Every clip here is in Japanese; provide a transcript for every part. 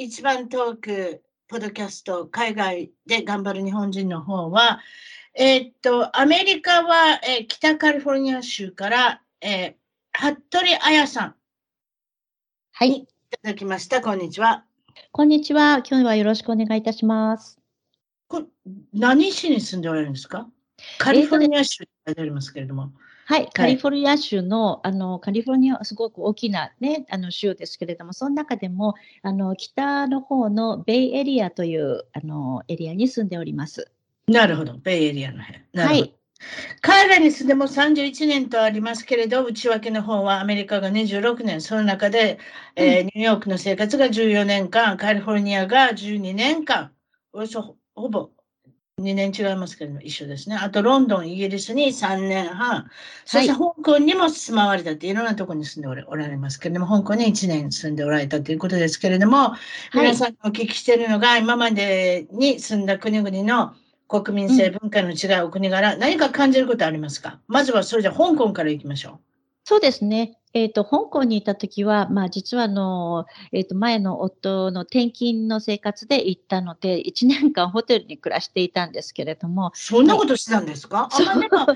一番トーク、ポッドキャスト、海外で頑張る日本人の方は、えー、っと、アメリカは、えー、北カリフォルニア州から、えー、服部彩さん。はい。いただきました。こんにちは。こんにちは。今日はよろしくお願いいたします。こ何市に住んでおられるんですか？カリフォルニア州って書いてありますけれども。はい、カリフォルニア州の、あの、カリフォルニアはすごく大きなね、あの、州ですけれども、その中でも、あの、北の方のベイエリアという、あの、エリアに住んでおります。なるほど、ベイエリアの辺。はい。彼らに住んでも31年とありますけれど、内訳の方はアメリカが26年、その中で、うん、えー、ニューヨークの生活が14年間、カリフォルニアが12年間、およそほぼ2年違いますけども、一緒ですね。あと、ロンドン、イギリスに3年半、そして香港にも住まわれたって、いろんなところに住んでおられますけれども、香港に1年住んでおられたということですけれども、皆さんお聞きしているのが、今までに住んだ国々の国民性、文化の違うお国柄、何か感じることありますか？まずはそれじゃ香港から行きましょう。そうですね。えっ、ー、と、香港にいたときは、まあ、実はあの、えっ、ー、と、前の夫の転勤の生活で行ったので、1年間ホテルに暮らしていたんですけれども。そんなことしてたんですか、はい、あ、まあ、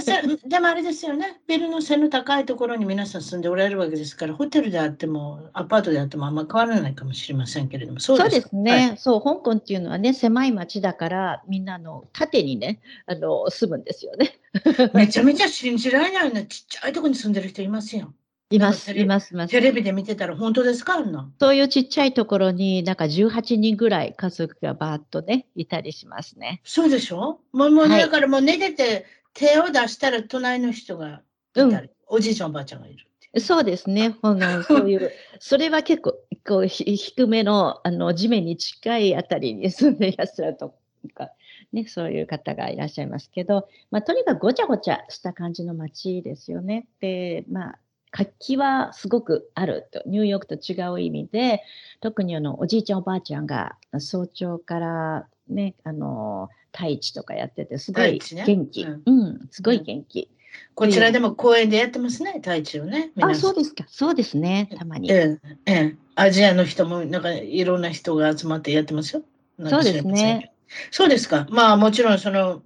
でも、でもあれですよね。ビルの背の高いところに皆さん住んでおられるわけですから、ホテルであっても、アパートであってもあんま変わらないかもしれませんけれども、そうですね、はい、そう、香港っていうのはね、狭い町だから、みんなの縦にね、あの、住むんですよね。めちゃめちゃ信じられないようなちっちゃいところに住んでる人いますよ。います、います、います。テレビで見てたら本当ですか？そういうちっちゃいところになんか18人ぐらい家族がバーッとね、いたりしますね。そうでしょ？もう、もう、だからもう寝てて手を出したら隣の人がいたり、うん、おじいちゃんおばあちゃんがいる。そうですね。あの そういう、それは結構、こう低めのあの地面に近いあたりに住んでいらっしゃるとか、ね、そういう方がいらっしゃいますけど、まあ、とにかくごちゃごちゃした感じの街ですよね。で、まあ、活気はすごくあると、ニューヨークと違う意味で、特にあのおじいちゃんおばあちゃんが早朝からね、あの、太一とかやってて、すごい元気。ね、うん、うん、すごい元気。こちらでも公園でやってますね、太一をね。あ、そうですか。そうですね、たまに。ええ、ええ。アジアの人も、なんかいろんな人が集まってやってますよ。そうですね。そうですか。まあもちろんその、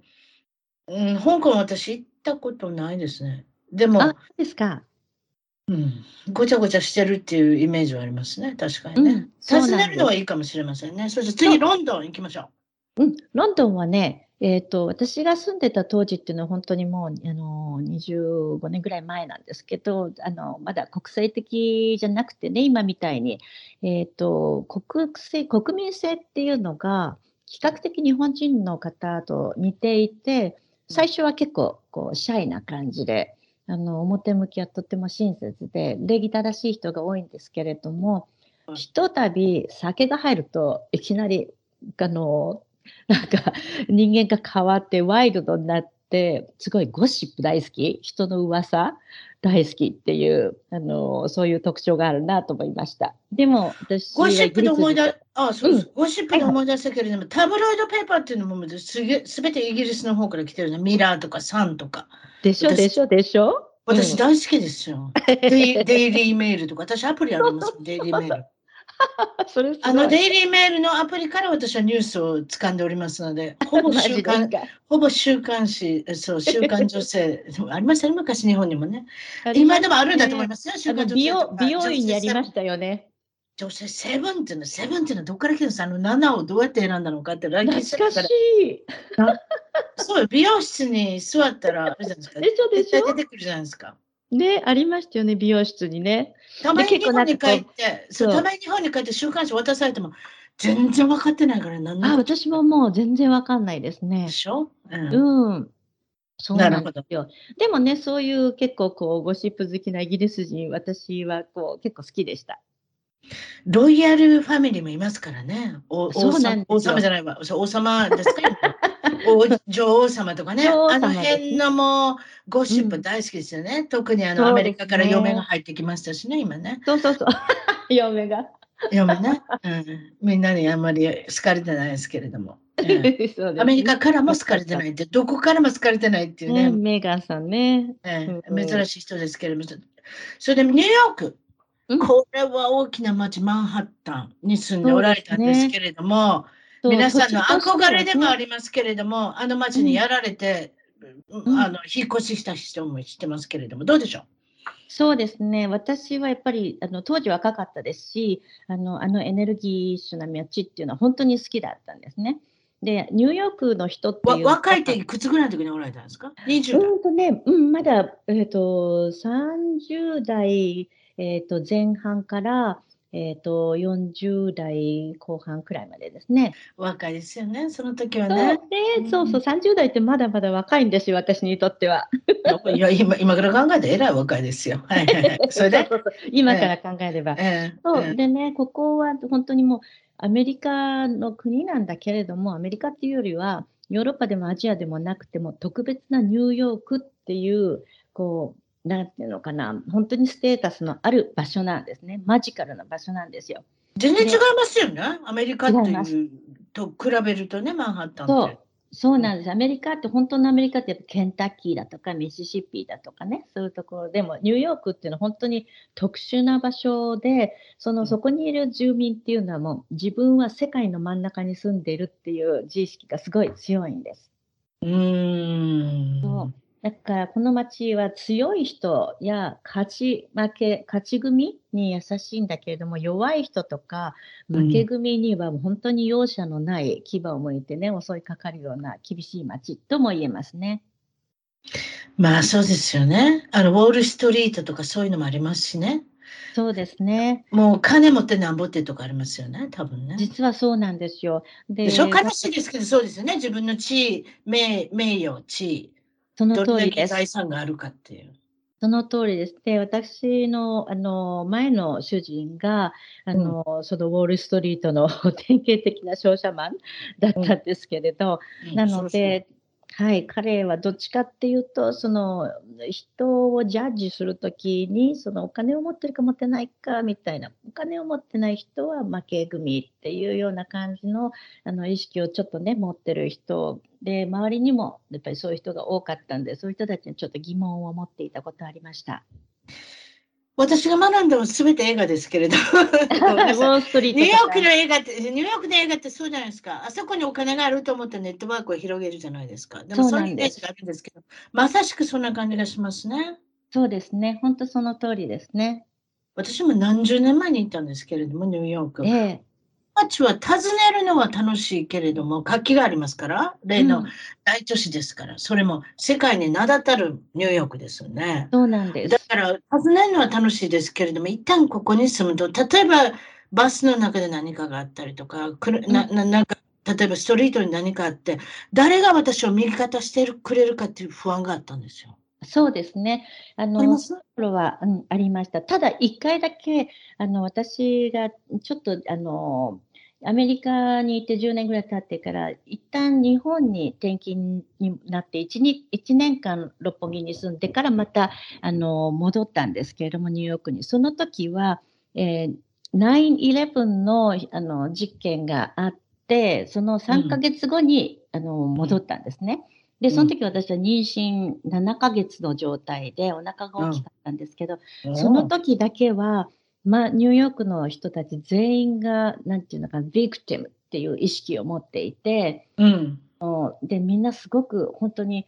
うん、香港私行ったことないですね。でも、あ、ですか。うん、ごちゃごちゃしてるっていうイメージはありますね、確かにね。うん、訪ねるのはいいかもしれませんね。そして次、ロンドン行きましょう。うん、ロンドンはね、えっ、ー、と、私が住んでた当時っていうのは本当にもう、あの、25年ぐらい前なんですけど、あの、まだ国際的じゃなくてね、今みたいに、えっ、ー、と、国性、国民性っていうのが、比較的日本人の方と似ていて、最初は結構、こう、シャイな感じで、あの表向きはとても親切で礼儀正しい人が多いんですけれども、ひとたび酒が入るといきなりあのなんか人間が変わってワイルドになってすごいゴシップ大好き。人の噂大好きっていうあのそういう特徴があるなと思いました。でも私ゴシップで思い出あそうです、うん、ゴシップで思い出したけれども、はい、タブロイドペーパーっていうのもすげすべてイギリスの方から来てるの。ミラーとかサンとか。でしょ？でしょ？でしょ？私大好きですよ。デイデイリーメールとか、私アプリあります デイリーメール。それあのデイリーメールのアプリから私はニュースを掴んでおりますので、ほぼ週刊、ほぼ週刊誌、そう、週刊女性、ありましたね、昔日本にもね。今でもあるんだと思いますよ、週刊女性美容。美容院にありましたよね。女性セブンっていうの、セブンっていうのはどっから来るんですか？あの7をどうやって選んだのかってランキング懐かしい。そう、美容室に座ったら、あれじゃないですか。でしょでしょ絶対出てくるじゃないですか。ね、ありましたよね、美容室にね。たまに日本に帰って、そう、たまに日本に帰って週刊誌渡されても、全然分かってないから、何あ、私ももう全然わかんないですねで。しょ、うんうん。そうなんなるほどですよ。でもね、そういう結構こう、ゴシップ好きなイギリス人、私はこう、結構好きでした。ロイヤルファミリーもいますからね。お王様じゃないわ。王様ですか？お女王様とかね。あの辺のもうゴシッうんプ大好きですよね。特にあの、アメリカから嫁が入ってきましたしね、今ね。そうそうそう。嫁が。嫁ね、うん。みんなにあんまり好かれてないですけれども。ねアメリカからも好かれてないって、どこからも好かれてないっていうね、ね、メーガンさんね。ええうん珍しい人ですけれども。それでニューヨーク、うんこれは大きな町、マンハッタンに住んでおられたんですけれども、皆さんの憧れでもあねりますけれども、あの町にやられて、んあの引っ越しした人も知ってますけれども、どうでしょそうですね。私はやっぱり、あの、当時若かったですし、あの、あのエネルギッシュな街っていうのは本当に好きだったんですね。で、ニューヨークの人って。若いっていくつぐらいの時におられたんですか ?20 代。うんとね、うん、まだ、えっ、と、30代、えっ、と、前半から、えっ、と、40代後半くらいまでですね。若いですよね、その時はそうそうそう、30代ってまだまだ若いんですよ、私にとっては。いや今今から考えてえらい若いですよ。はいはいはい。それで、そうそうそう今から考えれば。ええそうええでね、ここは本当にもうアメリカの国なんだけれども、アメリカっていうよりは、ヨーロッパでもアジアでもなくても、特別なニューヨークっていう、こう、なんていうのかな、本当にステータスのある場所なんですね。マジカルな場所なんですよ。全然違いますよね。アメリカって違いうと比べるとね、マンハッタンってそう。そうなんです。アメリカって、本当のアメリカってやっぱケンタッキーだとかミシシッピだとかね、そういうところでも、ニューヨークっていうのは本当に特殊な場所で、そのそこにいる住民っていうのはもう自分は世界の真ん中に住んでいるっていう自意識がすごい強いんです。うーん。そうだからこの町は強い人や勝ち負け、勝ち組に優しいんだけれども、弱い人とか負け組にはもう本当に容赦のない牙を向いてね、襲いかかるような厳しい町とも言えますね。まあそうですよね。あの、ウォールストリートとかそういうのもありますしね。そうですね。もう金持ってなんぼってとこありますよね、多分ね。実はそうなんですよ。ででしょ？悲しいですけど、そうですよね。自分の地位、名名誉、地位、その通りです。財産があるかっていう。その通りです。で、私のあの前の主人があの、そのウォール・ストリートの典型的な商社マンだったんですけれど、なので、はい、彼はどっちかっていうと、その人をジャッジするときに、そのお金を持ってるか持ってないかみたいな、お金を持ってない人は負け組っていうような感じのあの意識をちょっとね、持ってる人で、周りにもやっぱりそういう人が多かったんで、そういう人たちにちょっと疑問を持っていたことありました。私が学んだのは全て映画ですけれど。ニューヨークの映画って、ニューヨークの映画ってそうじゃないですか。あそこにお金があると思ってネットワークを広げるじゃないですか。でもそそうういうイメージがあるんですけど、まさしくそんな感じがしますね。そうですね、本当その通りですね。私も何十年前に行ったんですけれども、ニューヨーク。ええ街は訪ねるのは楽しいけれども、活気がありますから、例のうん大都市ですから、それも世界に名だたるニューヨークですよね。そうなんです。だから、訪ねるのは楽しいですけれども、一旦ここに住むと、例えばバスの中で何かがあったりとか、くるなななんか例えばストリートに何かあって、誰が私を味方してるくれるかっていう不安があったんですよ。そうですね。あの、あります？頃は、うん、ありました。ただ、一回だけ、あの、私がちょっと、あの、アメリカに行って10年ぐらい経ってから、一旦日本に転勤になって1、に1年間六本木に住んでからまた、あの、戻ったんですけれども、ニューヨークに。その時は、えー9-11のあの実験があって、その3ヶ月後に、あの戻ったんですね。で、その時私は妊娠7ヶ月の状態でお腹が大きかったんですけど、その時だけは、まあ、ニューヨークの人たち全員が、なんていうのかな、ビクティムっていう意識を持っていて、うん。で、みんなすごく本当に、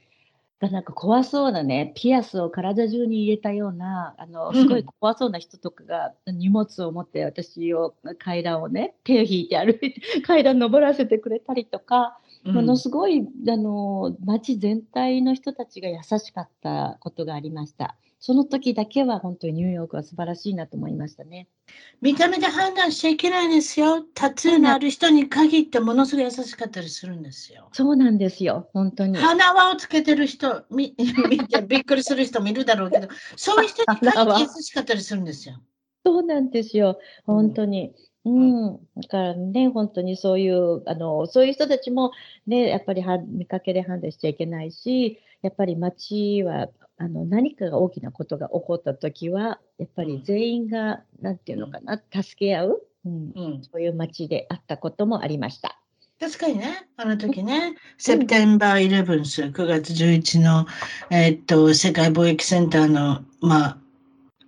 がなんか怖そうなね、ピアスを体中に入れたような、あの、すごい怖そうな人とかが荷物を持って私を階段をね、手を引いて歩いて階段登らせてくれたりとか、ものすごい、あの、街全体の人たちが優しかったことがありました。その時だけは本当にニューヨークは素晴らしいなと思いましたね。見た目で判断しちゃいけないですよ。タトゥーのある人に限ってものすごい優しかったりするんですよ。そうなんですよ、本当に。花輪をつけてる人、見 見てびっくりする人もいるだろうけど、そういう人に限って優しかったりするんですよ。そうなんですよ、本当に。うん、だからね、本当にそういう、あの、そういう人たちもね、やっぱりは見かけで判断しちゃいけないし、やっぱり街はあの何かが大きなことが起こった時はやっぱり全員が何て言うのかな、助け合う、うん、うん、そういう街であったこともありました。確かにね、あの時ね、セプテンバー11ス、9月11の、えー、っと、世界貿易センターの、まあ、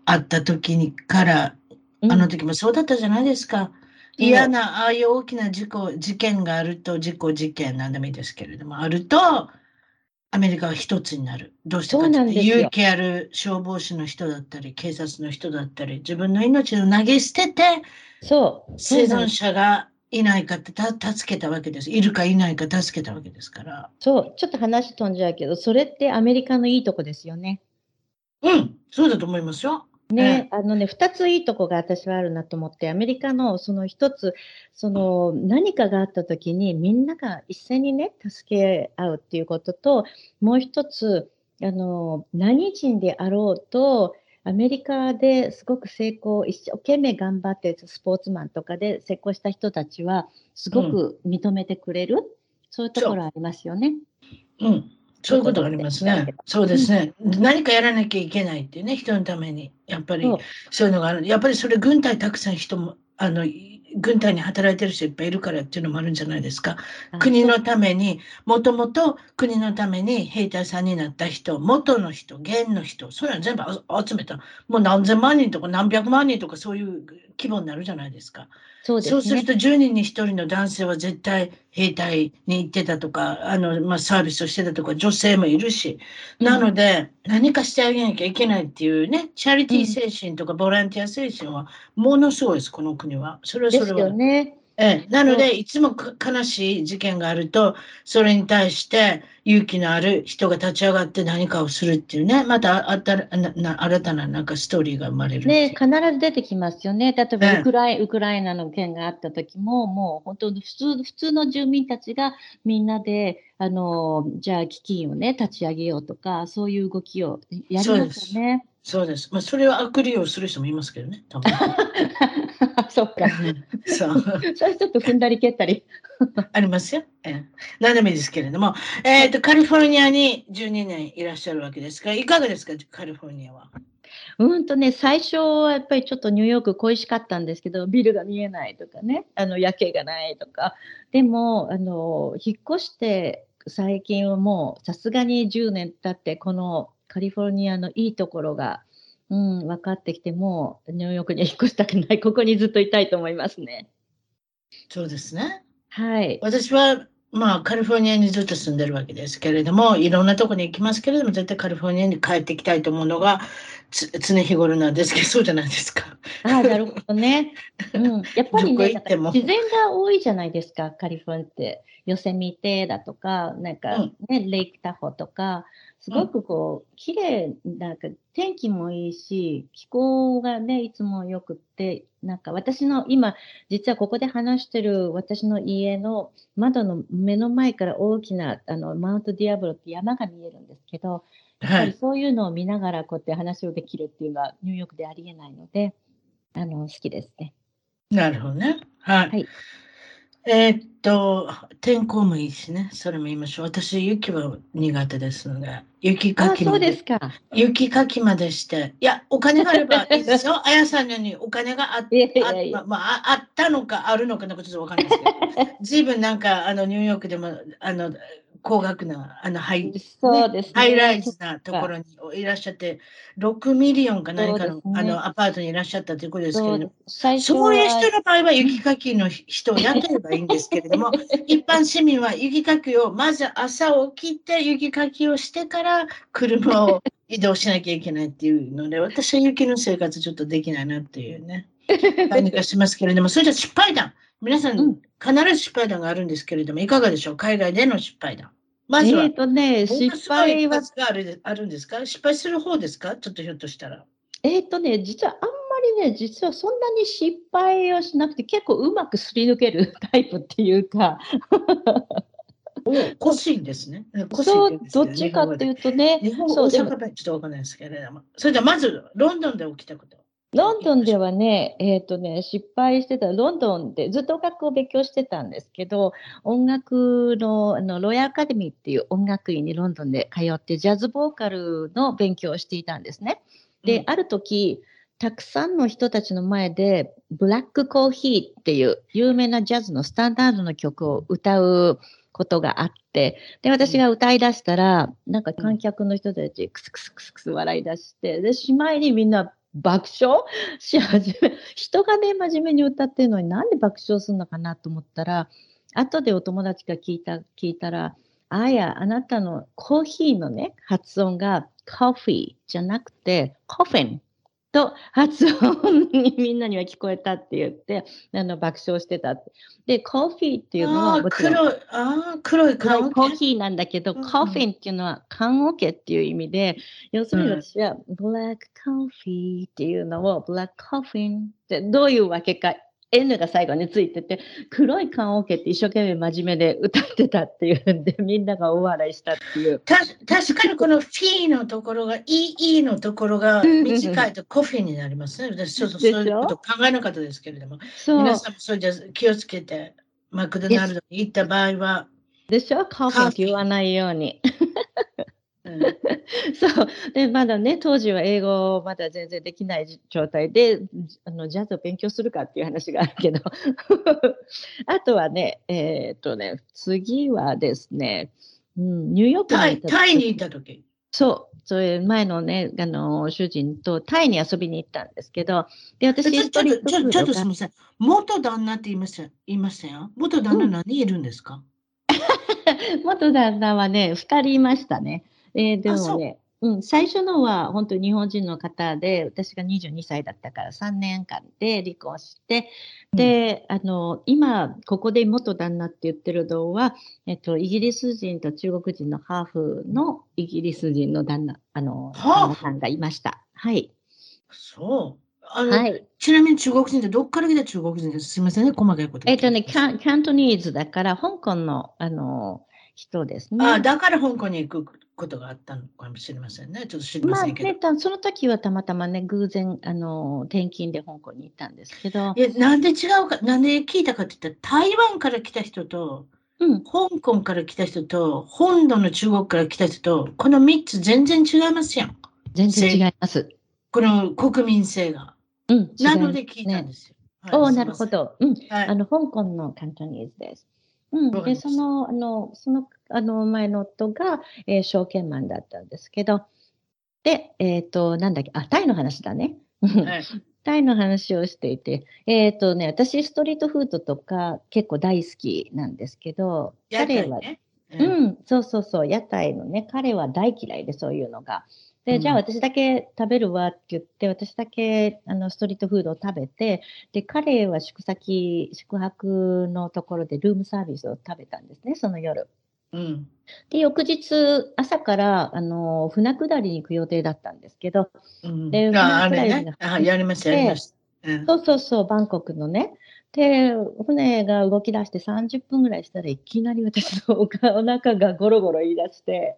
あった時にから、あの時もそうだったじゃないですか。うん、嫌な、ああいう大きな事故、事件があると、事故、事件、なんでもいいですけれども、あると、アメリカは一つになる。どうしてかって勇気ある消防士の人だったり、警察の人だったり、自分の命を投げ捨てて、そう。生存者がいないかってた助けたわけです。いるかいないか助けたわけですから。そう。ちょっと話飛んじゃうけど、それってアメリカのいいとこですよね。うん。そうだと思いますよ。ね、あのね、2ついいとこが私はあるなと思って、アメリカのその1つ、その何かがあった時にみんなが一斉にね、助け合うっていうことと、もう1つ、あの、何人であろうと、アメリカですごく成功、一生懸命頑張ってスポーツマンとかで成功した人たちは、すごく認めてくれる、うん、そういうところありますよね。うん。そういうことがありますね。そうですね、うん。何かやらなきゃいけないっていうね、人のために。やっぱりそういうのがある。やっぱりそれ軍隊たくさん人も、あの、軍隊に働いてる人いっぱいいるからっていうのもあるんじゃないですか。国のために、もともと国のために兵隊さんになった人、元の人、現の人、そういうの全部集めた。もう何千万人とか何百万人とかそういう規模になるじゃないですか。そうです、ね、ると10人に1人の男性は絶対兵隊に行ってたとか、あの、まあ、サービスをしてたとか、女性もいるし。なので、うん、何かしてあげなきゃいけないっていうね、チャリティー精神とかボランティア精神はものすごいです、この国は。それはそれは。ですよね。ええ、なので、いつも悲しい事件があると、それに対して勇気のある人が立ち上がって何かをするっていうね、またあたな新たななんかストーリーが生まれる。ね、必ず出てきますよね。例えばウクライ、ウクライナの件があった時も、もう本当普通、普通の住民たちがみんなで、あの、じゃあ基金をね、立ち上げようとか、そういう動きをやりますよね。そうです。まあ、それを悪利用する人もいますけどね、多分。そっか。そう。それちょっと踏んだり蹴ったり。ありますよ。ええ、何でもいいですけれども、えっ、ー、と、カリフォルニアに12年いらっしゃるわけですが、いかがですか、カリフォルニアは。うんとね、最初はやっぱりちょっとニューヨーク恋しかったんですけど、ビルが見えないとかね、あの夜景がないとか。でも、あの、引っ越して最近はもうさすがに10年経って、このカリフォルニアのいいところが、うん、分かってきても、ニューヨークに引っ越したくない、ここにずっといたいと思いますね。そうですね。はい。私は、まあ、カリフォルニアにずっと住んでるわけですけれども、いろんなとこに行きますけれども、絶対カリフォルニアに帰ってきたいと思うのが常日頃なんですけど、そうじゃないですか。ああ、なるほどね。うん。やっぱりね、自然が多いじゃないですか、カリフォルニアって。ヨセミテだとか、なんかね、うん、レイクタホとか、すごくこう、綺麗なんか天気もいいし、気候がね、いつもよくって、なんか私の今、実はここで話してる私の家の窓の目の前から大きなあのマウントディアブロって山が見えるんですけど、やっぱりそういうのを見ながらこうやって話をできるっていうのはニューヨークでありえないので、あの、好きですね。なるほどね。はい。はいえー、っと、天候もいいしね、それも言いましょう。私、雪は苦手ですので、雪かきまで。そうですか。雪かきまでして、いや、お金があればいいですよ。あやさんのようにお金がああ,、まあ、あったのかあるのかなんかちょっとわかんないですけど、ずいぶんなんか、あの、ニューヨークでも、あの、高額な、あの、ハイ、そうですね。 high-rise なところにいらっしゃって、6 million か何かの,、ねあのアパートにいらっしゃったということですけれども、そういう人はの場合は 雪かきの人を雇えばいいんですけれども、一般市民は雪かきをまず朝起きて雪かきをしてから車を移動しなきゃいけないっていうので、私は雪の生活ちょっとできないなっていうね、感じがしますけれども、それじゃ失敗談。皆さん、うん必ず失敗談があるんですけれども、いかがでしょう？海外での失敗談。まずは、えっとね、失敗は、あるあるんですか？失敗する方ですか？ちょっとひょっとしたら。えっとね、実はあんまりね、実はそんなに失敗をしなくて、結構うまくすり抜ける タイプっていうか、おこしいんですね。こしいそう、どっちかっていうとね、日本語そう、ちょっとわかんないですけれども。それではまず、ロンドンで起きたこと。ロンドンではね、えっとね、失敗してた、ロンドンでずっと音楽を勉強してたんですけど、音楽のあのロイヤルアカデミーっていう音楽院にロンドンで通って、ジャズボーカルの勉強をしていたんですね。で、うん。ある時、たくさんの人たちの前で、ブラックコーヒーっていう有名なジャズのスタンダードの曲を歌うことがあって、で、私が歌い出したら、なんか観客の人たち、クスクスクスクス笑い出して、で、しまいにみんな爆笑し始め、人がね、真面目に歌ってるのになんで爆笑するのかなと思ったら、後でお友達が聞いた、聞いたら、あや、あなたのコーヒーのね、発音がコーヒーじゃなくて、コフィンと発音にみんなには聞こえたって言って、あの爆笑してたって。で、コーヒーっていうのは黒い、ああ、黒い黒い顔。コーヒーなんだけど、うんうんコーフィンっていうのは缶オケっていう意味で、要するにうん私は、ブラックコーヒーっていうのを、ブラックコーフィンってどういうわけか、N が最後についてて、黒い缶オケって一生懸命真面目で歌ってたっていうんで、みんなが大笑いしたっていう。た確かにこのフィーのところが、EE のところが短いとコフィーになりますね。私ちょっとそういうこと考えなかったですけれども、そう皆。さんもそれじゃ気をつけて、マクドナルドに行った場合は、でしょ？コーフィンって言わないように。うん そう。で、まだね、当時は英語まだ全然できない状態で、あの、ジャズを勉強するかっていう話があるけど。あとはね、えーっとね、次はですね、うん、ニューヨークタイに行ったタイに行った時そう。それ前のね、あの、主人とタイに遊びに行ったんですけど、で、私、ちょちょっとちょっとすみがません。元旦那って言いました言いましたよ。元旦那何人いるんですか、元旦那はね、二人いましたね。えーでもね、うん、最初のは本当に日本人の方で、私が22歳だったから3年間で離婚して、で、あの、今、ここで元旦那って言ってるのは、えっと、イギリス人と中国人のハーフのイギリス人の旦那、あの、旦那さんがいました。はい。そう。あの、はい。ちなみに中国人ってどっから来た中国人ですすみませんね、細かいこと。えっとね、キャンキャントニーズだから、香港の、あの、人ですね。あだから香港に行くことがあったのかもしれませんね。ちょっと知りままあせんけど。ね、たその時はたまたまね、偶然、あの、転勤で香港に行ったんですけど、いやなんで違うか、なんで聞いたかって言ったら、台湾から来た人と、うん、香港から来た人と、本土の中国から来た人と、この3つ全然違いますやん。全然違います。この国民性が。うん、なので聞いたんですよ。おお、はいなるほ。ど。うんはいあの、香港のカントニーズです。うん、で、その、あの、その、あの、前の夫が、えー証券マンだったんですけど、で、えっ、と、なんだっけ、あ、タイの話だね。はい タイの話をしていて、えっ、とね、私、ストリートフードとか結構大好きなんですけど、屋彼は。ううんん、そうそうそう、屋台のね、彼は大嫌いで、そういうのが。で、じゃあうん私だけ食べるわって言って、私だけあのストリートフードを食べて、で、彼は宿先、宿泊のところでルームサービスを食べたんですね、その夜。うん。で、翌日、朝から、あの、船下りに行く予定だったんですけど、うんでああれフライがね。あやりました、やりました。うんそうそうそう、バンコクのね。で、船が動き出して30分ぐらいしたらいきなり私のお腹がゴロゴロ言い出して、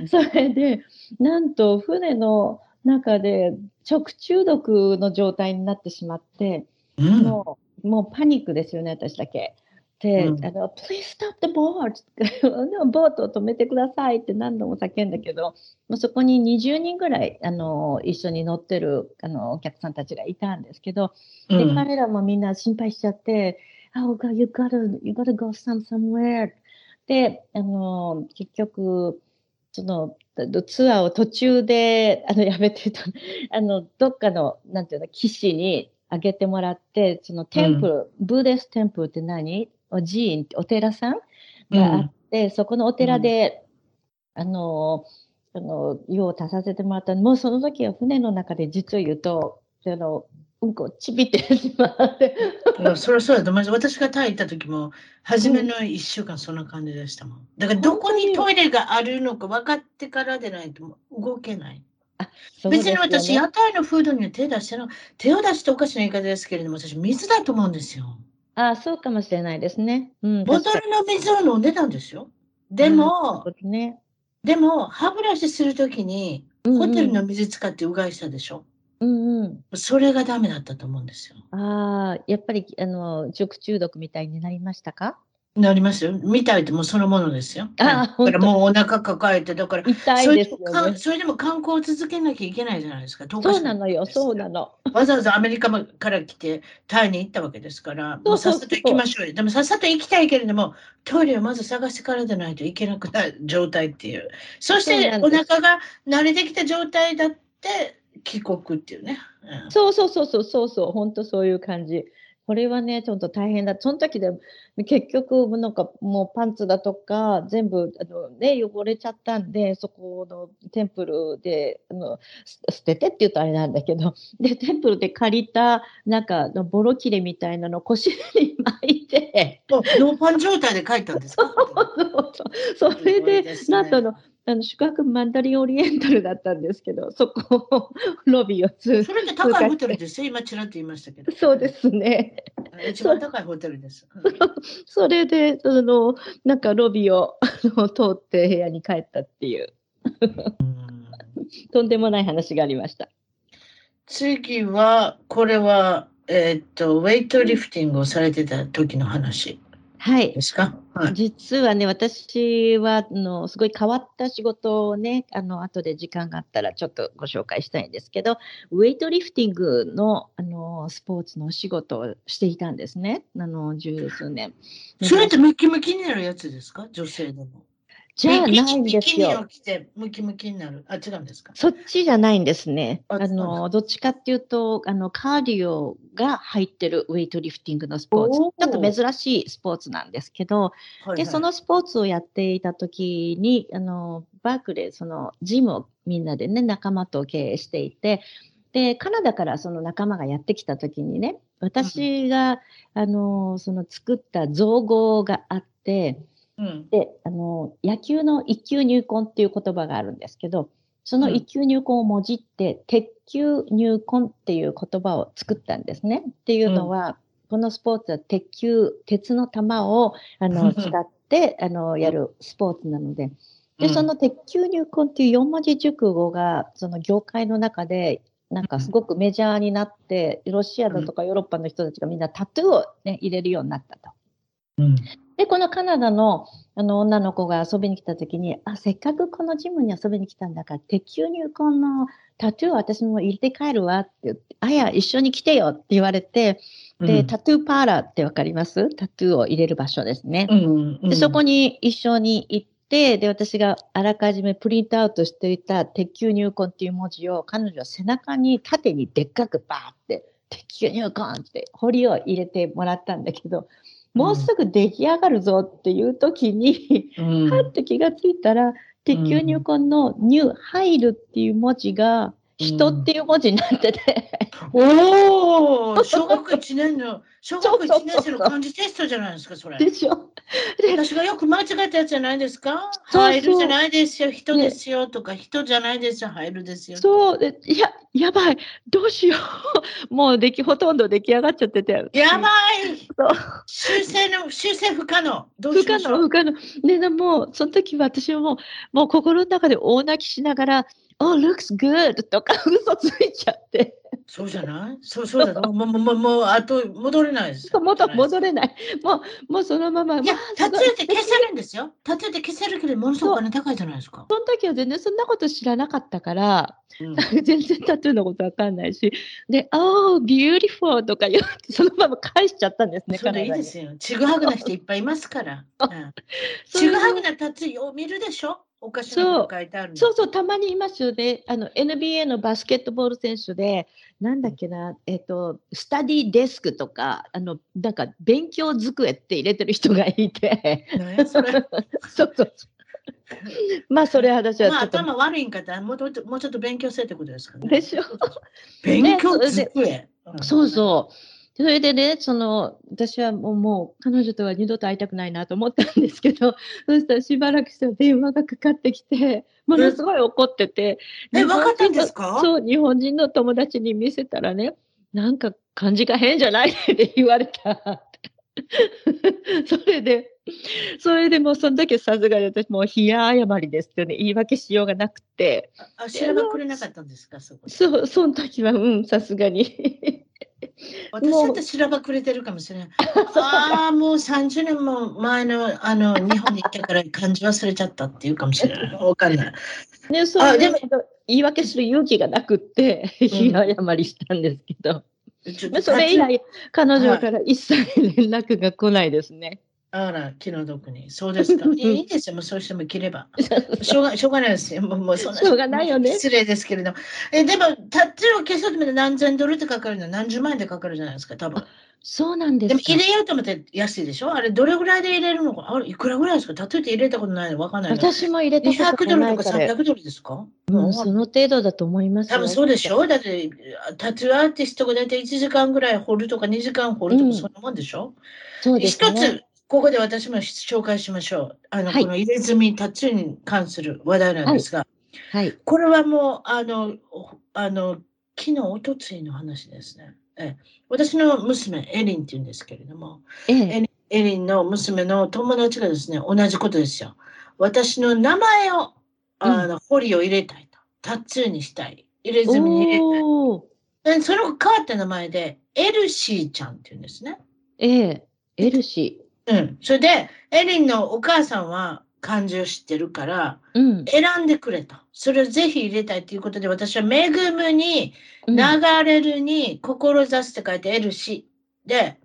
うんそれで、なんと船の中で食中毒の状態になってしまって、うんもうもうパニックですよね、私だけ。で、うんあの、Please stop the boat! ボートを止めてくださいって何度も叫んだけど、もうそこに20人ぐらい、あの、一緒に乗ってる、あの、お客さんたちがいたんですけど、で、うん彼らもみんな心配しちゃって、Oh God, you gotta, you gotta go some somewhere. で、あの、結局、その、ツアーを途中で、あの、やめてた、あの、どっかの、なんていうの、騎士にあげてもらって、そのテンプル、うん、ブーデステンプルって何？お寺院、お寺さんがあって、うん、そこのお寺で、うん、あの、あの、用を足させてもらった。もうその時は船の中で実を言うと、あの、うんこちびってしまって。そりゃそうだと思います。私がタイ行った時も、初めの1週間そんな感じでしたもん。だからどこにトイレがあるのか分かってからでないと動けない。あ別に私、屋台のフードには手出しての、手を出しておかしな言い方ですけれども、私、水だと思うんですよ。あそうかもしれないですね。うん、ボトルの水を飲んでたんですよ。でも、ね、でも、歯ブラシするときに、ホテルの水使ってうがいしたでしょ？うんうん。それがダメだったと思うんですよ。ああ、やっぱり、あの、食中毒みたいになりましたか？なりますよ。見たいってもうそのものですよ。ああ、だからもうお腹抱えて、だから、痛いですよ、ね、それでも観光を続けなきゃいけないじゃないですか。そうなのよ、そうなの。わざわざアメリカから来て、タイに行ったわけですから、もうさっさと行きましょうよ。でもさっさと行きたいけれども、トイレをまず探してからでないといけなくなる状態っていう。そしてお腹が慣れてきた状態だって、帰国っていうね。うん、そうそうそうそうそうそう、本当そういう感じ。これはね、ちょっと大変だ。その時で結局、なんかもうパンツだとか、全部あの、ね、汚れちゃったんで、そこのテンプルであの捨ててって言うとあれなんだけど、で、テンプルで借りた、なんかのボロ切れみたいなの腰に巻いて。ノーパン状態で書いたんですか？それで、ね、なんとの、あの宿泊マンダリンオリエンタルだったんですけど、そこをロビーを通それって高いホテルですよ、今ちらっと言いましたけど。そうですね。一番高いホテルです。それで、その、なんかロビーを通って部屋に帰ったっていう、とんでもない話がありました。次は、これは、えー、っと、ウェイトリフティングをされてた時の話。はい。ですか、はい、実はね、私はあのすごい変わった仕事をね、あの後で時間があったらちょっとご紹介したいんですけど、ウェイトリフティングのあのスポーツのお仕事をしていたんですね、あの十数年。それってムキムキになるやつですか、女性でも。じゃないんですよ。着てムキムキになる。あ、違うんですか？そっちじゃないんですね。あの、どっちかっていうと、あの、カーディオが入ってるウェイトリフティングのスポーツ。ちょっと珍しいスポーツなんですけど、はいはい、で、そのスポーツをやっていた時に、あの、バークレー、その、ジムをみんなでね、仲間と経営していて、で、カナダからその仲間がやってきた時にね、私が、うん、あの、その作った造語があって、うん、であの野球の一級入魂っていう言葉があるんですけどその一級入魂をもじって、うん、鉄球入魂っていう言葉を作ったんですね。っていうのは、うん、このスポーツは鉄球鉄の球をあの 使ってあのやるスポーツなので。で、その鉄球入魂っていう4文字熟語が、その業界の中で、なんかすごくメジャーになって、ロシアだとかヨーロッパの人たちがみんなタトゥーを、ね、入れるようになったと。うん、で、このカナダのあの女の子が遊びに来た時に、あ、せっかくこのジムに遊びに来たんだから、鉄球入魂のタトゥーを私も入れて帰るわって言って、あや、一緒に来てよって言われて、で、うん、タトゥーパーラーってわかります？タトゥーを入れる場所ですね。うんうん、でそこに一緒に行って、で、私があらかじめプリントアウトしていた鉄球入魂っていう文字を彼女は背中に縦にでっかくバーって、鉄球入魂って彫りを入れてもらったんだけど、もうすぐ出来上がるぞっていう時に、うん、はって気がついたら、鉄球入魂の入、入るっていう文字が、人っていう文字になってて、うん、おお小学1年の小学1年生の漢字テストじゃないですかそれ。でしょ。で私がよく間違ったやつじゃないですか？入るじゃないですよ。人ですよ、ね、とか人じゃないですよ。入るですよそう。でいややばいどうしよう。もうできほとんど出来上がっちゃってて。やばい。修正の修正不可能。どうしましょう。不可能不可能。ででもその時は私はもうもう心の中で大泣きしながら Oh, looks good! とか嘘ついちゃって。そうじゃない？そうそうだと。もう、もう、もう、あと戻れないです。戻戻れない。もう、もうそのまま。いやタトゥーって消せるんですよ。タトゥーって消せるけど、ものすごくお金高いじゃないですか。その時は全然そんなこと知らなかったから、うん 全然タトゥーのことわかんないし、で、Oh, beautiful とか言って、そのまま返しちゃったんですね、それいいですよ。ちぐはぐな人いっぱいいますから。ちぐはぐなタトゥーを見るでしょ？おかしなこと書いてあるの。そうそう、たまにいますよね。あの NBA のバスケットボール選手で、なんだっけな、えっ、と、スタディデスクとか、あの、なんか勉強机って入れてる人がいて、それ。そうそう。まあ、それ私はちまあ、頭悪いんかったらもうちょっともうちょっと勉強せってことですかね。でしょ勉強机。そうそう。それでね、その、私はもう、もう彼女とは二度と会いたくないなと思ったんですけど、そしたらしばらくしたら電話がかかってきて、ものすごい怒ってて、え、分かったんですか？そう、日本人の友達に見せたらね、なんか感じが変じゃない？って言われた。それで、それでもうその時さすがに私もう冷や謝りですってね、言い訳しようがなくて、あ、調べくれなかったんですかそこで？そう、その時は、うん、さすがに。私だって調べくれてるかもしれない。ああ、もう30年も前のあの日本に行ったから漢字忘れちゃったっていうかもしれない。わかんない。ね、そうでもでも言い訳する勇気がなくって、冷や謝りしたんですけど、ちょっとそれ以来、彼女から一切連絡が来ないですね。あら、気の毒に。そうですか。いいいですよ、もうそうしても切れば。しょうがしょうがないですよ。もうもうそんなしょうがないよね失礼ですけれども。えでも、タトゥーを消そうと思って何千ドルってかかるの？何十万円でかかるじゃないですか、多分。そうなんでですもか。入れようと思って安いでしょ？あれ、どれぐらいで入れるのか？あれ、いくらぐらいですか？タトゥーって入れたことないのわかんないの。私も入れたこと200ドルとかがないから、300ドルですか？うん、その程度だと思いますよ。多分そうでしょ？だって、タトゥーアーティストが大体1時間ぐらい掘るとか2時間掘るとうんかそんなもんでしょ、そうです一ね。つ、ここで私も紹介しましょう。あの、はいこの入れ墨タトゥーに関する話題なんですが、はい。これはもう、あの、おあの、昨日、おとついの話ですね。ええ私の娘、エリンって言うんですけれども、ええ、エリンの娘の友達がですね、同じことですよ。私の名前を、あの、彫りを入れたいと。タトゥーにしたい。入れ墨に入れたい。その変わった名前で、エルシーちゃんって言うんですね。ええ、エルシうん。それで、エリンのお母さんは漢字を知ってるから、ー。うん。選んでくれと。それをぜひ入れたいということで、私は恵むに、うん流れるに、志すって書いてエルシーで、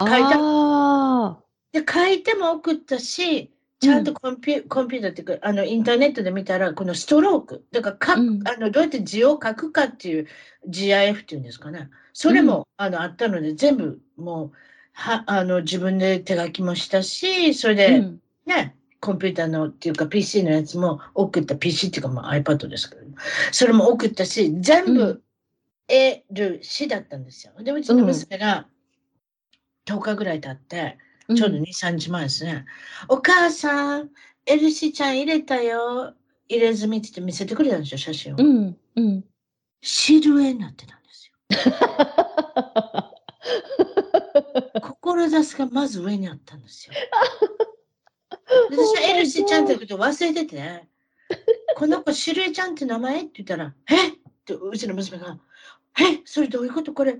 書いたあで、書いても送ったし、ちゃんとコンピュ,、コンピューターっていうか、あの、インターネットで見たら、このストローク、だから書く、うんあの、どうやって字を書くかっていう GIF っていうんですかね。それも、あの、あったので、全部、もう、は、あの、自分で手書きもしたし、それあ。で、うんね、コンピューターのっていうか PC のやつも送った、PC っていうかまあ iPad ですけど、それも送ったし、全う部 L、C だったんですよ。で、うちの娘が10日ぐらい経って、ちょうど2、3日前ですね。お母さん、LC ちゃん入れたよ。入れ墨って見せてくれたんですよ、写真を。うん。うん。シルエになってたんですよ。志がまず上にあったんですよ。で私は LC ちゃんってことを忘れてて、この子シルエちゃんって名前って言ったら、えっ？てうちの娘が、えそれどういうことこれ、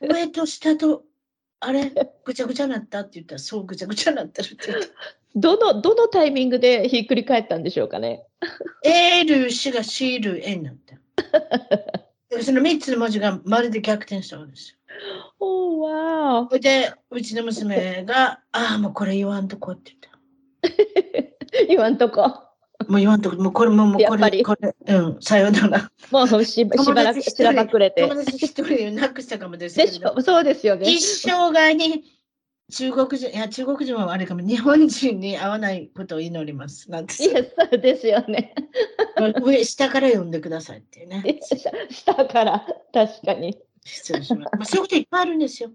上と下と、あれ？ぐちゃぐちゃなった？って言ったら、そうぐちゃぐちゃなってるって。どの、どのタイミングでひっくり返ったんでしょうかね。L 氏がシール N になった。でその3つの文字がまるで逆転したんですよ。おー、わそれで、うちの娘が、ああ、もうこれ言わんとこって言った。ー。言わんとこ。もう言わんとこ、もうこれもうもうこれ、これ、うん、さよなら。もうししばらく、しらばくれて友。達一人なくしたかもですけどそうですよね。一生涯に中国人、いや、中国人はあれかも、日本人に会わないことを祈ります。なんていや、そうですよね。上、下から読んでくださいっていうね。下から、確かに。失礼します。まあ、そういうこといっぱいあるんですよ。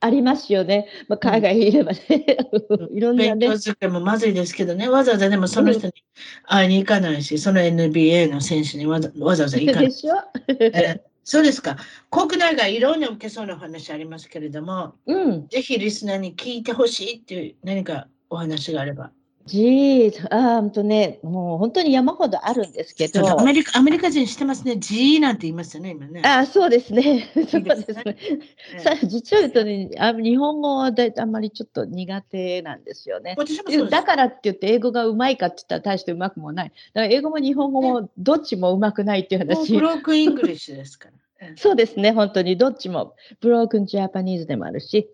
ありますよね。まあ、海外にいればね。いろんなね勉強。机もまずいですけどね、わざわざでもその人に会いに行かないし、その NBA の選手にわざわざ行かない。でしょ？えそうですか。国内がいろんな受けそうなお話ありますけれども、うん。ぜひリスナーに聞いてほしいっていう何かお話があればジー、あーんとね、もう本当に山ほどあるんですけど。アメリカ、アメリカ人してますね。ジーなんて言いますよね、今ね。あーそうですね。そうですねね。さ実を言うとね、あ日本語はだいあんまりちょっと苦手なんですよね。私もそうですだからって言って英語がうまいかって言ったら大してうまくもない。だから英語も日本語もどっちもうまくないっていう話もう。broken English ですから。うんそうですね、本当にどっちも。 broken Japanese でもあるし。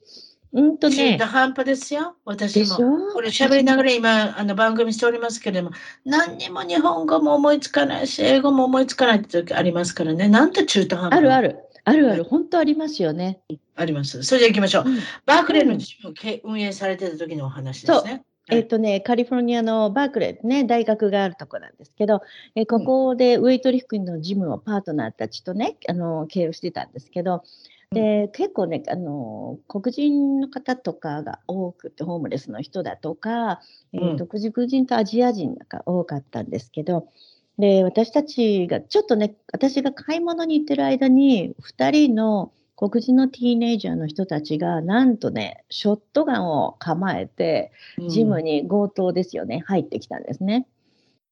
うんとね中途。半端ですよ、私も。これ喋りながら今、あの番組しておりますけれども、何にも日本語も思いつかないし、英語も思いつかないって時ありますからね。なんて中途半端る。あるある。あるある。本当ありますよね。あります。それじゃ行きましょう。うんバークレーのジムをけ運営されてた時のお話ですね。えっとね、カリフォルニアのバークレーね、大学があるところなんですけど、えここでウェイトリフティングのジムをパートナーたちとね、あの経営してたんですけど、で結構ねあの、黒人の方とかが多くて、ホームレスの人だとか、えーと黒人とアジア人が多かったんですけど、で私たちがちょっとね、私が買い物に行ってる間に、2人の黒人のティーネイジャーの人たちが、なんとね、ショットガンを構えて、うん。ジムに強盗ですよね、入ってきたんですね。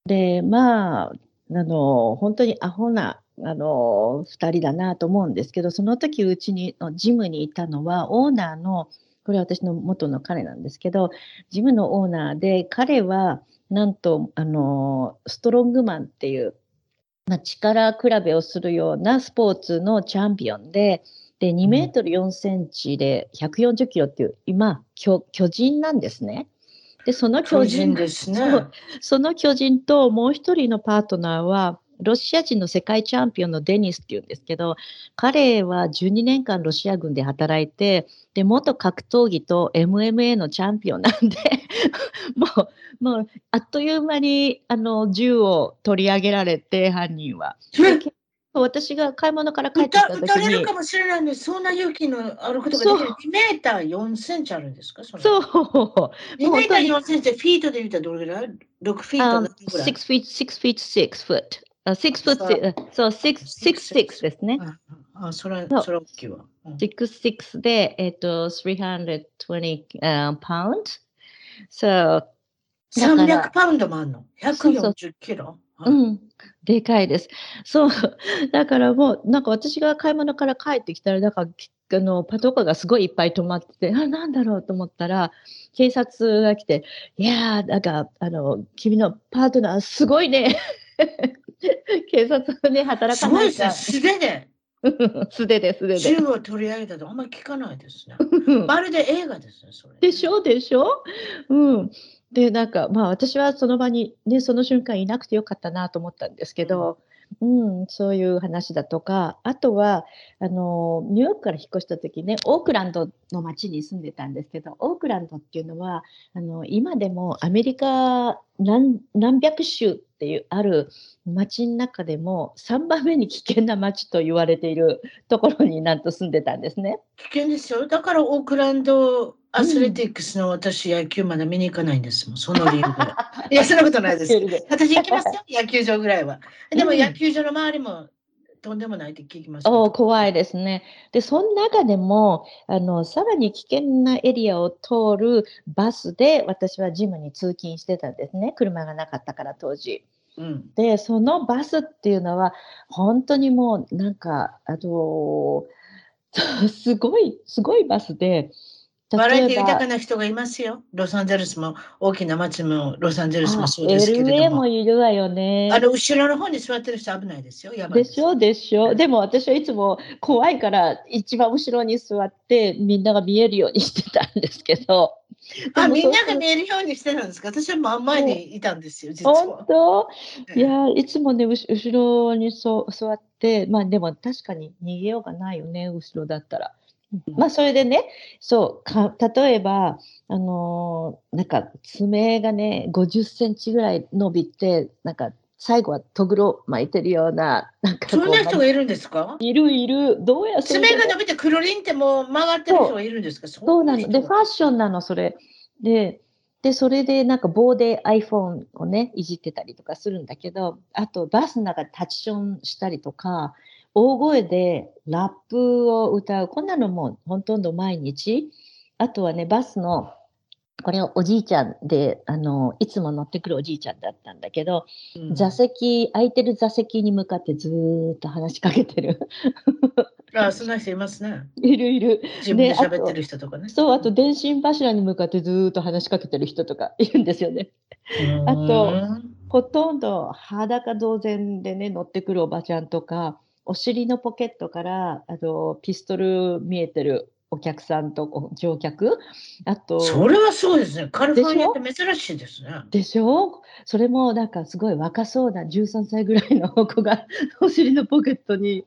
で、まあ、あの、本当にアホな、あの、2人だなと思うんですけど、その時うちに、ジムにいたのは、オーナーの、これは私の元の彼なんですけど、ジムのオーナーで、彼は、なんと、あの、ストロングマンっていう、まあ、力比べをするようなスポーツのチャンピオンで、で、2メートル4センチで140キロっていう、今、巨巨人なんですね。で、その巨巨人人ですね。その巨人ともう一人のパートナーは、ロシア人の世界チャンピオンのデニスっていうんですけど、彼は12年間ロシア軍で働いて、で、元格闘技と MMA のチャンピオンなんで、もう、もう、あっという間に、あの、銃を取り上げられて、犯人は。私が買い物から帰ってきた時撃た撃たれるにか、もしれないのに、そんな勇気のあることができる。2メーター4センチあるんですか？それ。そう、2メーター本4センチ、フィートで言ったらどれぐらい ?6 フィート um, 何ぐらい。Six feet, six feet, six foot. Uh, six foot, そう si- uh, そう、six, six, Six, six ですね。ああ、それそう、それ大きいわ。うん6 6で、えっと、320、uh, pound. So, だから300パウンドもあるの？そうそう140キロ。うん、でかいです。そう、だからもう、なんか私が買い物から帰ってきたら、だから、きあのパトカーがすごいいっぱい止まってて、あ、なんだろうと思ったら、警察が来て、いやー、なんか、あの、君のパートナー、すごいね。警察がね、働。かないいか素手で 素手で、素手銃で。を取り上げたとあんまり聞かないですね。まるで映画ですね、それ。でしょ？でしょ？うん。で、なんか、まあ私はその場にね、その瞬間いなくてよかったなと思ったんですけど、うん、うんそういう話だとか、あとは、あの、ニューヨークから引っ越した時ね、オークランドの町に住んでたんですけど、オークランドっていうのは、あの、今でもアメリカ何何百州っていうある町の中でも3番目に危険な町と言われているところになんと住んでたんですね。危険ですよ。だからオークランドアスレティックスの私野球まだ見に行かないんですもん、その理由で。いや、そんなことないです。私行きますよ、野球場ぐらいは。でもうん野球場の周りもとんでもないって聞きます。おー怖いですね。で、その中でも、あの、さらに危険なエリアを通るバスで、私はジムに通勤してたんですね。車がなかったから、当時。うん。で、そのバスっていうのは、本当にもう、なんか、あの、すごい、すごいバスで、バラエティ豊かな人がいますよ。ロサンゼルスも大きな街もロサンゼルスもあそうですけれ LA どもも。いるわよね。あの後ろの方に座ってる人危ないですよ。やばいでしょでしょでも私はいつも怖いから一番後ろに座ってみんなが見えるようにしてたんですけど。あ、みんなが見えるようにしてたんですか？私は真ん前にいたんですよ、実は本。当？ええいやいつもね後ろにそ座ってまあでも確かに逃げようがないよね後ろだったら。まあそれでねそうか例えばあのーなんか爪がね50センチぐらい伸びてなんか最後はとぐろ巻いてるようななんかそんな人こがいるんですか？ういるいる。どうや爪が伸びてくるりんってもう曲がってる人がいるんですか？そそうなの。で、人。ファッションなの、それ。で、で、それでなんか棒で iPhone をね、いじってたりとかするんだけど、あとバスの中でタッチションしたりとか、大声でラップを歌う。こんなのもほとんど毎日。あとはね、バスのこれはおじいちゃんで、あの、いつも乗ってくるおじいちゃんだったんだけど、うん座席、空いてる座席に向かってずーっと話しかけてる。あ、そんな人いますね。いるいる。自分で喋ってる人とかね。そう、あと電信柱に向かってずーっと話しかけてる人とかいるんですよね。あとうんほとんど裸同然でね、乗ってくるおばちゃんとか、お尻のポケットから、あの、ピストル見えてるお客さんとお乗客、あと、それはそうですね。カリフォルニアっでて珍しいですね。でしょ？それもなんかすごい若そうな13歳ぐらいの子が お尻のポケットに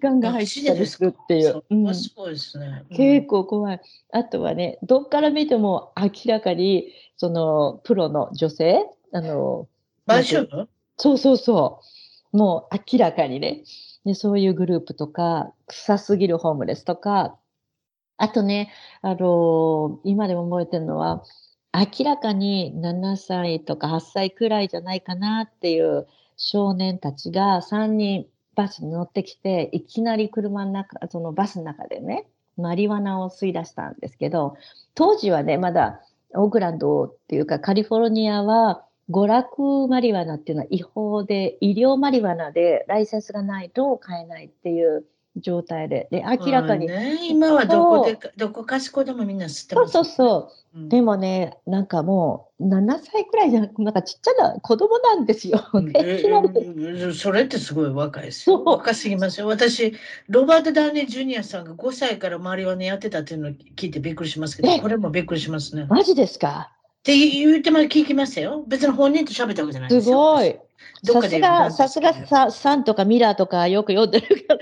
ガンガン入ってたりするっていう。そううん。すごいですね。うん。結構怖い。あとはね、どっから見ても明らかにそのプロの女性、あの、大丈夫？そうそうそう、もう明らかにね、でそういうグループとか、臭すぎるホームレスとか、あとね、あの今でも覚えてるのは、明らかに7歳とか8歳くらいじゃないかなっていう少年たちが3人バスに乗ってきて、いきなり車の中、そのバスの中でね、マリワナを吸い出したんですけど、当時はね、まだオークランドっていうかカリフォルニアは娯楽マリワナっていうのは違法で、医療マリワナでライセンスがないと買えないっていう状態で、で、明らかに、まあね、今はどこでか、どこかしこでもみんな知ってます。そうそうそう、うん。でもね、なんかもう7歳くらいじゃなくなんかちっちゃな子供なんですよ。それってすごい若いですよ。若すぎますよ。私、ロバート・ダウニー・ジュニアさんが5歳からマリワナやってたっていうのを聞いてびっくりしますけど、えこれもびっくりしますね。っマジですかて言っても聞きましたよ。別に本人と喋ったわけじゃないですすよ。ごい。どっかでさすが、さすがさ、サンとかミラーとかよく読んでるか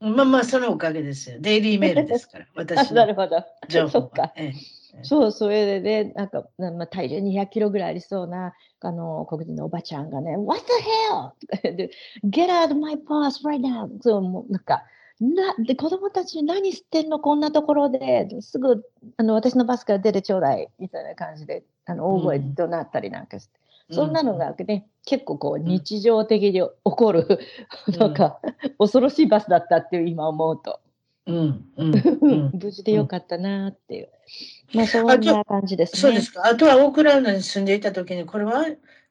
ら。まあまあ、そのおかげですよ。デイリーメールですから、あ私のなるほど。そっか。ええそう、それでね、なんか、なまあ、体重200キロぐらいありそうな、あの、黒人のおばちゃんがね、What the hell? とか言って Get out of my purse right now! そう、もうなんか、な、で、子供たち何知ってんのこんなところで、すぐ、あの、私のバスから出てちょうだい、みたいな感じで、あの、大声うん怒鳴ったりなんかして、そんなのがね、結構こう、日常的に起こる、うんなんか、恐ろしいバスだったっていう、今思うと。うん、うん、うん。無事でよかったなっていう。まあ、そんな感じですね。そうですか。あとはオークラウンドに住んでいた時に、これは、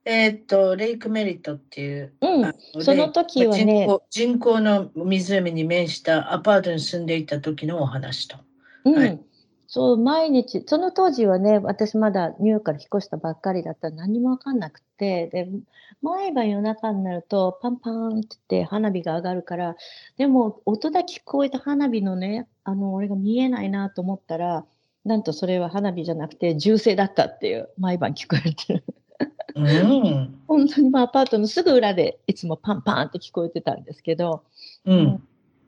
えーっと、レイクメリットっていう、うん。あのその時はね人工人工の湖に面したアパートに住んでいた時のお話と。うん、はい。そう、毎日、その当時はね、私まだニューヨークから引っ越したばっかりだったら何もわかんなくて、で、毎晩夜中になるとパンパンって言って花火が上がるから、でも音だけ聞こえた花火のね、あの、俺が見えないなと思ったら、なんとそれは花火じゃなくて銃声だったっていう、毎晩聞こえてる。うん。本当にまあアパートのすぐ裏でいつもパンパンって聞こえてたんですけど、うん。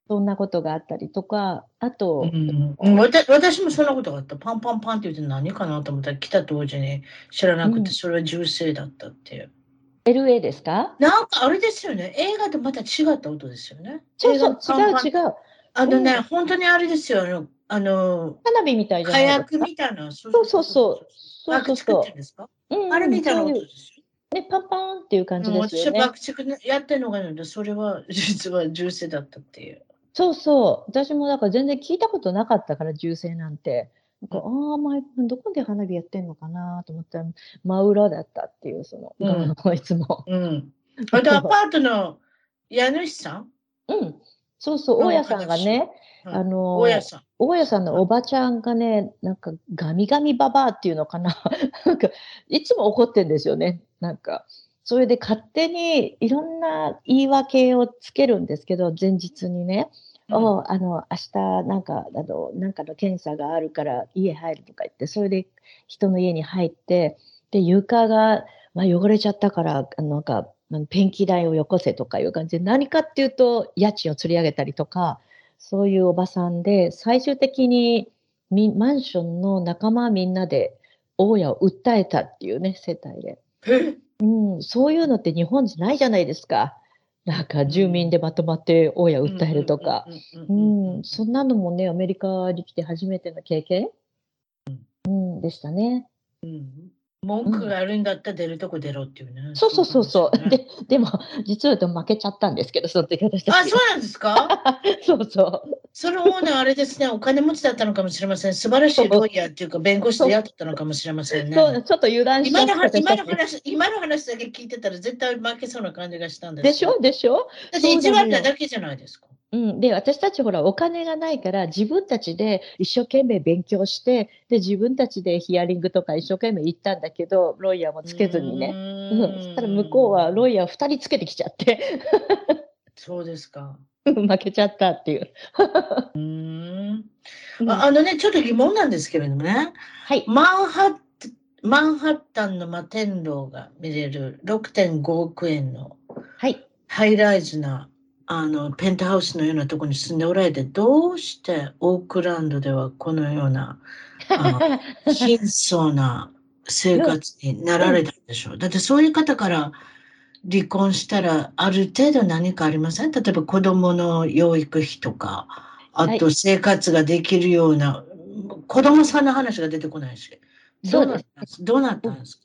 そんなことがあったりとか、あと、うんうん、私もそんなことがあった。パンパンパンって言って何かなと思ったら来た当時に知らなくうんてそれは銃声だったっていう。LA ですか？なんかあれですよね。映画とまた違った音ですよね。そうそう、違う違う。あのね、うん本当にあれですよ。あの、あの花火みたいじゃ火ないですか？薬みたいな。そそうそうそう。そうそうそ言うんですか？う。うんあれみたいなそういう音ですよ。ね、パンパンっていう感じですよね。爆竹ねやってるのがいいので、それは実は銃声だったっていう。そうそう。私もだから全然聞いたことなかったから、銃声なんて。なんか、ああ、毎晩どこで花火やってんのかなと思ったら、真裏だったっていう、その、うんいつも。うん。あとアパートの家主さん、うん。そうそう、の大家さんがね、うんあの大家さん。大家さんのおばちゃんがね、なんかガミガミババアっていうのかな。なんかいつも怒ってんですよね。なんか、それで勝手にいろんな言い訳をつけるんですけど、前日にね、おあの明日なんかあのなんかの検査があるから家入るとか言って、それで人の家に入って、で床が、まあ、汚れちゃったから、なんかペンキ代をよこせとかいう感じで、何かっていうと家賃を釣り上げたりとか、そういうおばさんで、最終的にみマンションの仲間みんなで大家を訴えたっていうね、世帯で。え？うん、そういうのって日本じゃないじゃないですか。なんか住民でまとまって大家を訴えるとか。ううんん、そんなのもね、アメリカに来て初めての経験、うん、でしたね。うん文句があるんだったら出るとこ出ろっていうね。そうそうそうそう。い感じで、でも、実は言うと負けちゃったんですけど、その時私。あ、そうなんですか？そうそう。そのオーナーあれですね、お金持ちだったのかもしれません。素晴らしいロイヤーっていうか、弁護士でやってたのかもしれませんね。そうちょっと油断しちゃ今の今の話今の話だけ聞いてたら絶対負けそうな感じがしたんですでしょ？でしょ？だって意地悪なだけじゃないですか。うん、で私たちほらお金がないから自分たちで一生懸命勉強してで自分たちでヒアリングとか一生懸命行ったんだけどロイヤーもつけずにね、うん、そしたら向こうはロイヤー2人つけてきちゃって。そうですか。負けちゃったっていう。うーん。うん。ああのね、ちょっと疑問なんですけれどもね、はい、マンハッマンハッタンの摩天楼が見れる6.5億円のはい、ハイライズなあのペントハウスのようなところに住んでおられて、どうしてオークランドではこのようなあ 貧相な生活になられたんでしょう？だってそういう方から離婚したらある程度何かありません？例えば子供の養育費とか、あと生活ができるような、子供さんの話が出てこないし。どうなったんですか？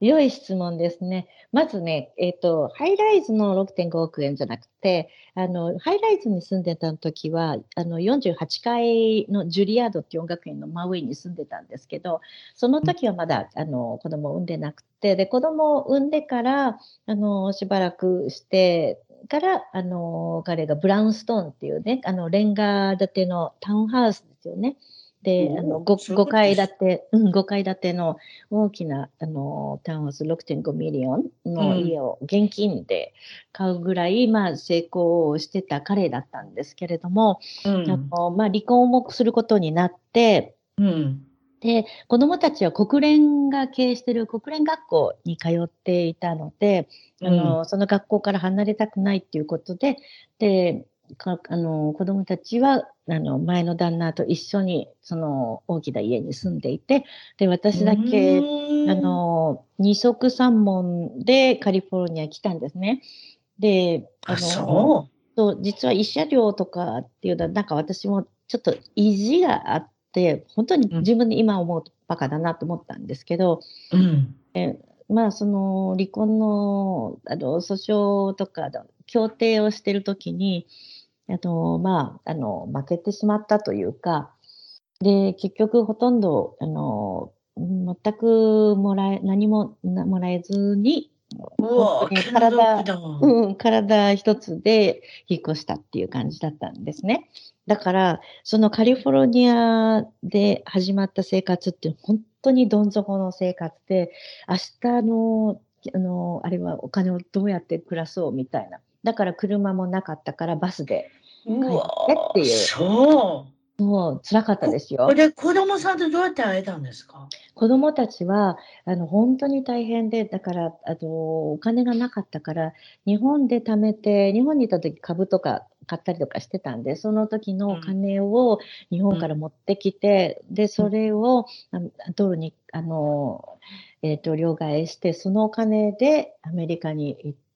良い質問ですね。まずね、えっ、と、ハイライズの6.5億円じゃなくて、あの、ハイライズに住んでた時は、あの、48階のジュリアードっていう音楽院の真上に住んでたんですけど、その時はまだ、あの、子供を産んでなくて、で、子供を産んでから、あの、しばらくして、から、あの、彼が brownstone っていうね、あの、レンガ建てのタウンハウスですよね。で、あのおー 5, そういうこと階です建て、うん、5階建ての大きなあのタウンハウス6.5 million のうん家を現金で買うぐらい、まあ、成功してた彼だったんですけれども、うあん。のまあ、離婚もすることになって、うん。で子どもたちは国連が経営している国連学校に通っていたので、あのその学校から離れたくないっていうことで、でかあの子どもたちはあの前の旦那と一緒にその大きな家に住んでいて、で私だけ、あ、の二足三門でカリフォルニア来たんですね。で、あ、のそそう実は慰謝料とかっていうのはなんか私もちょっと意地があって本当に自分で今思うとバカだなと思ったんですけど、う。うん。まあその離婚のあの訴訟とかの協定をしてる時にあのまああの負けてしまったというかで結局ほとんどあの全くもらえ何もなもらえずに、体だ。うん、体一つで引っ越したっていう感じだったんですね。だからそのカリフォルニアで始まった生活って本当にどん底の生活で明日のあのあれはお金をどうやって暮らそうみたいなだから車もなかったからバスでうわ帰ってっていうそう。もう辛かったですよこ。れで子供さんとどうやって会えたんですか？子どもたちはあの本当に大変で、だからあのお金がなかったから、日本で貯めて、日本にいた時株とか買ったりとかしてたんで、その時のお金を日本から持ってきて、で、それをあドルにあの、えー、と両替して、そのお金でアメリカに行って、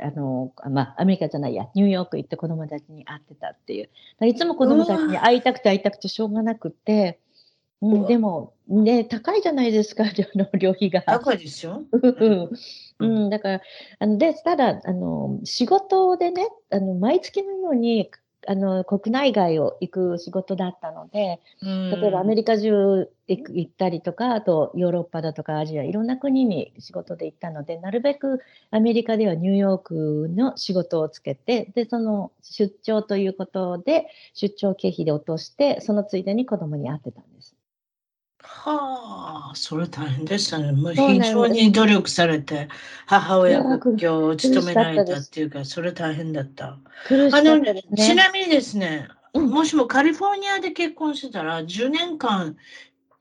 あのまあ、アメリカじゃないや、ニューヨーク行って子供たちに会ってたっていう。いつも子供たちに会いたくて会いたくてしょうがなくて、う、うんわでも、ね、高いじゃないですか、あの旅費が。高いですよ。うんうん、だから、あのでただあの、仕事でね、あの毎月のようにあの国内外を行く仕事だったので、例えばアメリリカ中行ったりとか、あとヨーロッパだとかアジア、いろんな国に仕事で行ったので、なるべくアメリカではニューヨークの仕事をつけて、でその出張ということで、出張経費で落として、そのついでに子供に会ってたんです。はあ、それ大変でしたね。もう非常に努力されて、母親が今日を務められたっていうか、それ大変だった。苦しかあのったですね。ちなみにですね、うんもしもカリフォルニアで結婚してたら、10年間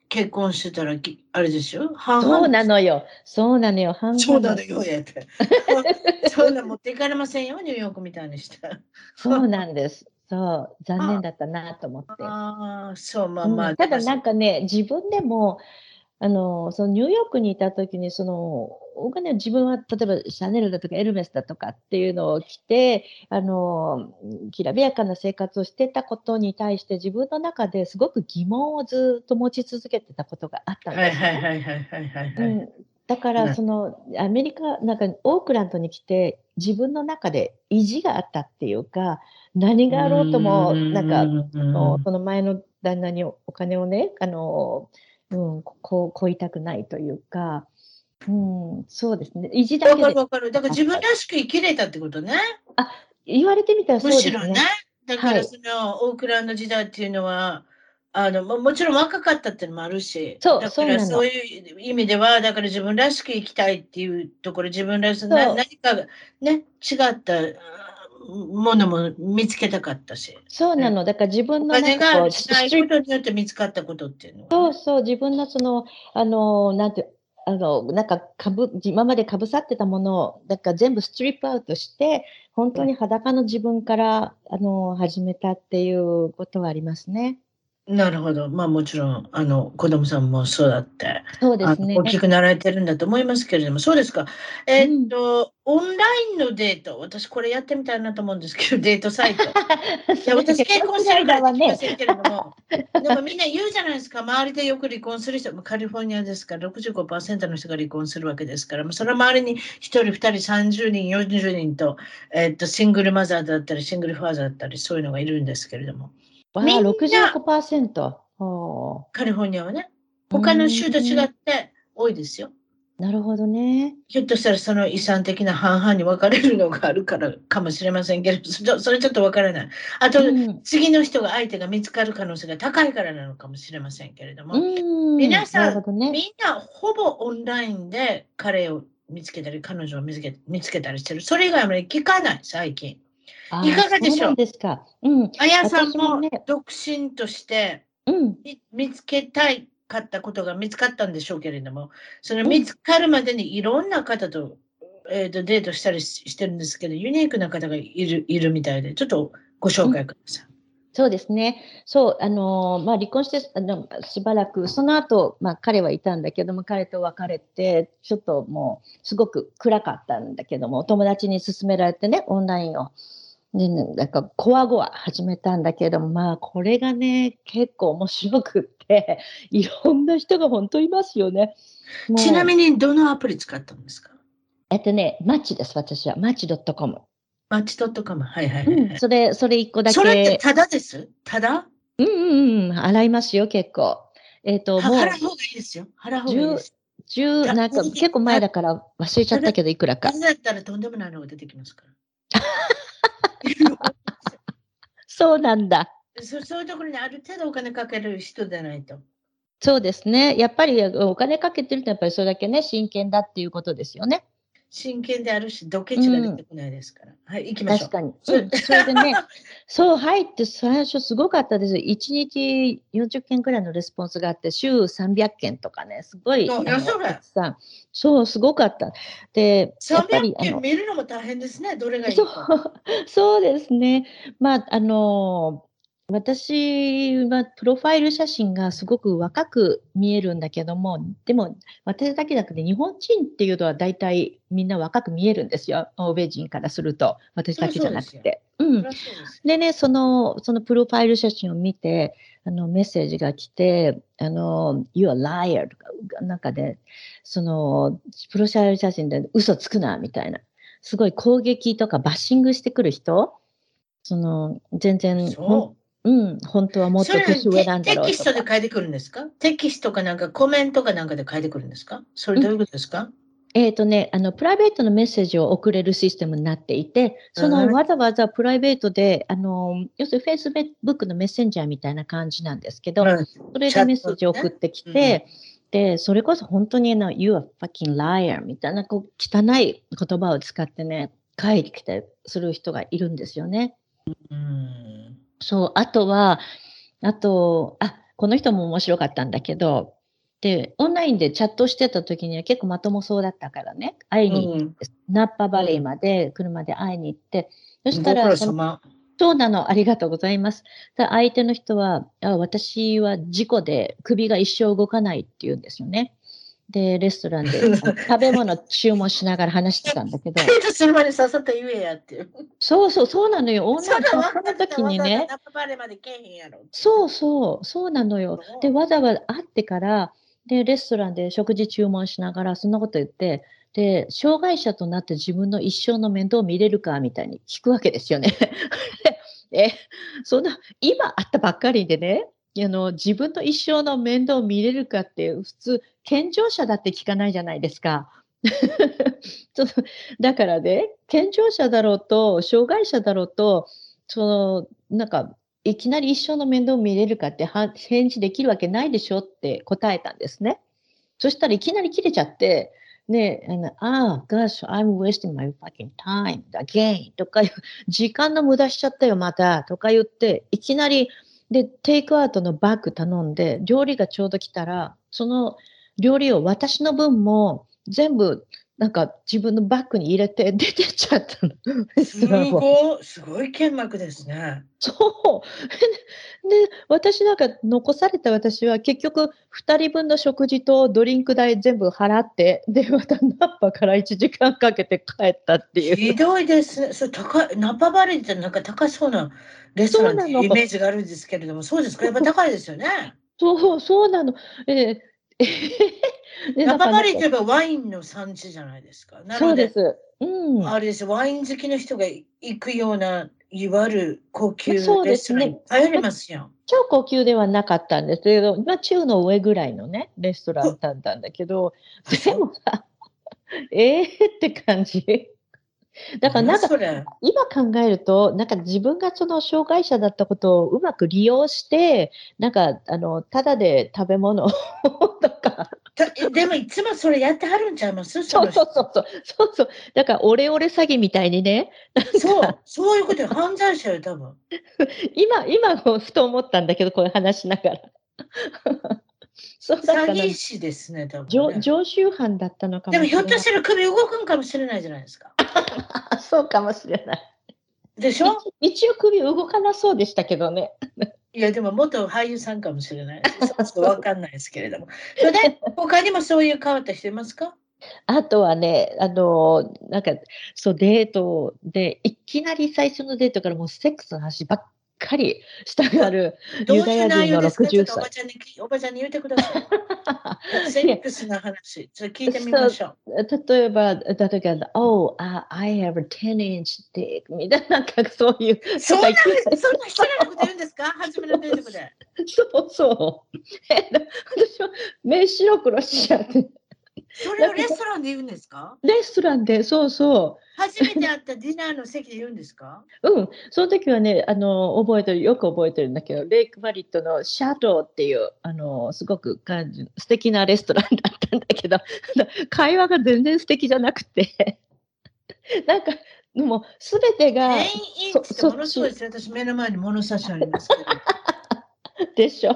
結婚してたら、きあれですよ、半々？そうなのよ。そうなのよ。半々そうなのよ、やって。そんな持っていかれませんよ、ニューヨークみたいにして。そうなんです。そう、残念だったなと思って。ああ、そう、まあまあ。うんただなんかね、自分でも、あの、そのニューヨークにいた時に、その、お金自分は例えばシャネルだとかエルメスだとかっていうのを着て、あの、きらびやかな生活をしてたことに対して自分の中ですごく疑問をずっと持ち続けてたことがあったんはいですね。はいはいはいはいはいはい。うん、だかうんらそのアメリカなんかオークランドに来て自分の中で意地があったっていうか何があろうともなんかそのその前の旦那にお金をねあの、うん、こうこいたくないというか、うん、そうですね意地だわけでかるわかる。だから自分らしく生きれたってことね。言われてみたらそうですむしろねね。。だかはいらそのオークランド時代っていうのは、あのももちろん若かったっていうのもあるし、そうだからそういう意味では、だから自分らしく生きたいっていうところ、自分らしな何かがね、違ったあものも見つけたかったし、そうなの。だから自分おのなんかこうによって見つかったことっていうのはね、そうそう、自分のその、あの、なんて、あの、なんかかぶ、今までかぶさってたものを、だから全部ストリップアウトして、本当に裸の自分から、あの、始めたっていうことはありますね。なるほど。まあもちろん、あの、子供さんもそうだって、そうですね。大。きくなられてるんだと思いますけれども、そうですか。えーっと、オンラインのデート、私これやってみたいなと思うんですけど、デートサイト。いや、私結婚してるからは聞きまね、せんけれども、でもみんな言うじゃないですか、周りでよく離婚する人、まあカリフォルニアですから、65%の人が離婚するわけですから、まあその周りに1人、2人、30人、40人と、えーっと、シングルマザーだったり、シングルファーザーだったり、そういうのがいるんですけれども、わあ、みんな65%。ほカリフォルニアはね、他の州と違って多いですよ。うなるほどね。ひょっとしたらその遺産的な半々に分かれるのがあるからかもしれませんけれど、そそれちょっと分からない。あと、うん。次の人が相手が見つかる可能性が高いからなのかもしれませんけれども、うん。皆さんね。みんなほぼオンラインで彼を見つけたり、彼女を見つけ見つけたりしてる。それ以外はあまり聞かない、最近。いかがでしょう？ですか。うん。あやさんも独身としてうん。み見つけたいかったことが見つかったんでしょうけれども、その見つかるまでにいろんな方と,、えー、とデートしたりししてるんですけど、ユニークな方がいるいるみたいで、ちょっとご紹介ください。そうですね。そう、あのーまあ、離婚してあのしばらく、その後、まあ、彼はいたんだけども、彼と別れて、ちょっともう、すごく暗かったんだけども、お友達に勧められてね、オンラインを。で、ねなんか、こわごわ始めたんだけども、まあ、これがね、結構面白くって、いろんな人が本当いますよね。ちなみに、どのアプリ使ったんですか？えっとね、マッチです、私は。マッチ .com。マッチドットコム。はいはいはい、はいうん、それ、それ一個だけ。それってただです？ただうんうんうん、洗いますよ、結構。えっ、と、もう、払う方がいいですよ。払う方がいいです。十、だなんか結構前だから忘れちゃったけど、いくらかそ。れだったらとんでもないのが出てきますから。そうなんだ。そそういうところにある程度お金かける人でないと。そうですね。やっぱりお金かけてると、やっぱりそれだけね、真剣だっていうことですよね。真剣であるし、ドケチが出てこないですから。はい、行きましょう。確かに。そううん、それでね、そう入って最初すごかったです。1日40件くらいのレスポンスがあって、週300件とかね、すごい。それたくさんそう、すごかった。で、やっぱり300、あの件、見るのも大変ですね、どれがいいそか。う、そうですね。まあ、あの、私はプロファイル写真がすごく若く見えるんだけども、でも私だけじゃなくて日本人っていうのは大体みんな若く見えるんですよ。欧米人からすると。私だけじゃなくて。うんでね、その、そのプロファイル写真を見て、あの、メッセージが来て、あの、you're a liar とか、なんかで、その、プロファイル写真で嘘つくな、みたいな。すごい攻撃とかバッシングしてくる人、その、全然、うん、本当はもう。っと年上なんだテテキス。トで書いてくるんですか？テキストかなんかコメントかなんかで書いてくるんですか？それどういうことですか、えっ、とね、あの、プライベートのメッセージを送れるシステムになっていて、そのうんわざわざプライベートで、あの、要するに Facebook のメッセンジャーみたいな感じなんですけど、うん。それでメッセージを送ってきて、で、それこそ本当にあの、You are fucking liar みたいなこう汚い言葉を使ってね、書いてきたりする人がいるんですよね。うんそう、あとは、あと、あ、この人も面白かったんだけど、で、オンラインでチャットしてた時には結構まともそうだったからね、会いに行って、ナッパバレーまで車で会いに行って、そしたらそうなの、ありがとうございます。だ相手の人はあ、私は事故で首が一生動かないって言うんですよね。で、レストランで 食べ物注文しながら話してたんだけど、それまでっえやっていう。そうそう、そうなのよ。オンラインそんなその時にね。そうそう、そうなのよ。で、わざわざ会ってから、で、レストランで食事注文しながら、そんなこと言って、で、障害者となって自分の一生の面倒を見れるかみたいに聞くわけですよね。え、そんな、今あったばっかりでね、あの自分の一生の面倒を見れるかって普通健常者だって聞かないじゃないですか。だからね健常者だろうと障害者だろうとそのなんかいきなり一生の面倒見れるかって返事できるわけないでしょって答えたんですね。そしたらいきなり切れちゃって、ね、ああ、gosh, I'm wasting my fucking time again とか、時間の無駄しちゃったよ、またとか言って、いきなり、で、テイクアウトのバッグ頼んで、料理がちょうど来たら、その料理を私の分も全部なんか自分のバッグに入れて 出てっちゃったの。すごい、すごい剣幕ですね。そう。で、私なんか残された私は結局2人分の食事とドリンク代全部払って、で、またナッパから1時間かけて帰ったっていう。ひどいですね。それ高い、ナッパバレーってなんか高そうなレストランっていうイメージがあるんですけれども、そうですか？やっぱ高いですよね。そう、そうなの。えー ナパバリといえばワインの産地じゃないですか。そうです。うん、あれです、ワイン好きの人が行くような、いわゆる高級レストラン、ですね、流行りますよ。超高級ではなかったんですけど、まあ、中の上ぐらいのね、レストランだったんだけど、でもさ、え えー、って感じ。だからなんか、今考えると、なんか自分がその障害者だったことをうまく利用して、なんか、あの、ただで食べ物 とか。でもいつもそれやってはるんちゃいます？そうそうそうそう。そうそう。だから、オレオレ詐欺みたいにね。そう、そういうことよ。犯罪者よ、多分。今、今、ふと思ったんだけど、こういう話しながら。そうだ詐欺師ですね、多分、ね、常習犯だったのかもでもひょっとしたら首動くんかもしれないじゃないですか。そうかもしれない。でしょ？一応首動かなそうでしたけどね。いや、でも元俳優さんかもしれない。ちょっとわかんないですけれども。それで、他にもそういう変わった人いますか？あとはね、あの、なんか、そう、デートで、いきなり最初のデートからもうセックスの話ばっかりしたがるユダヤ人の60歳。おばちゃんにおばちゃんに言ってください。セックスの話、ちょっと聞いてみましょう。例えば、例えば、Oh, I have a 10 inch dick みたいな、なんかそういう。そんな、そんな失礼なこと言うんですか？初めのデートで。そうそう。私は目白黒しちゃって。それをレストランで言うんですか？レストランで、そうそう。初めて会ったディナーの席で言うんですか？うん、その時はね、あの、覚えてる、よく覚えてるんだけど、レイクマリットのシャドウっていう、あの、すごく感じ、素敵なレストランだったんだけど、会話が全然素敵じゃなくて、なんか、もうすべてが。全員ってものすごいです私目の前に物差しありますけど。でしょ？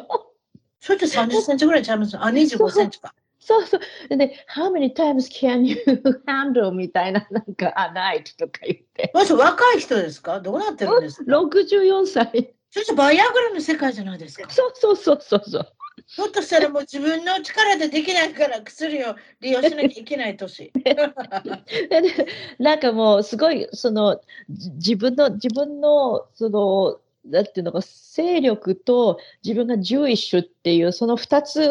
それって30センチぐらいちゃいます？あ、25センチか。そうそう。で、How many times can you handle? みたいな、なんか、あ、night とか言って。まず若い人ですか？どうなってるんですか ?64 歳。そしてバイアグラの世界じゃないですか？そうそうそうそうそう。ひょっとしたらもう自分の力でできないから薬を利用しなきゃいけない年。なんかもうすごいその自分の自分のそのだっていうのが勢力と自分がジュイッシュっていうその2つ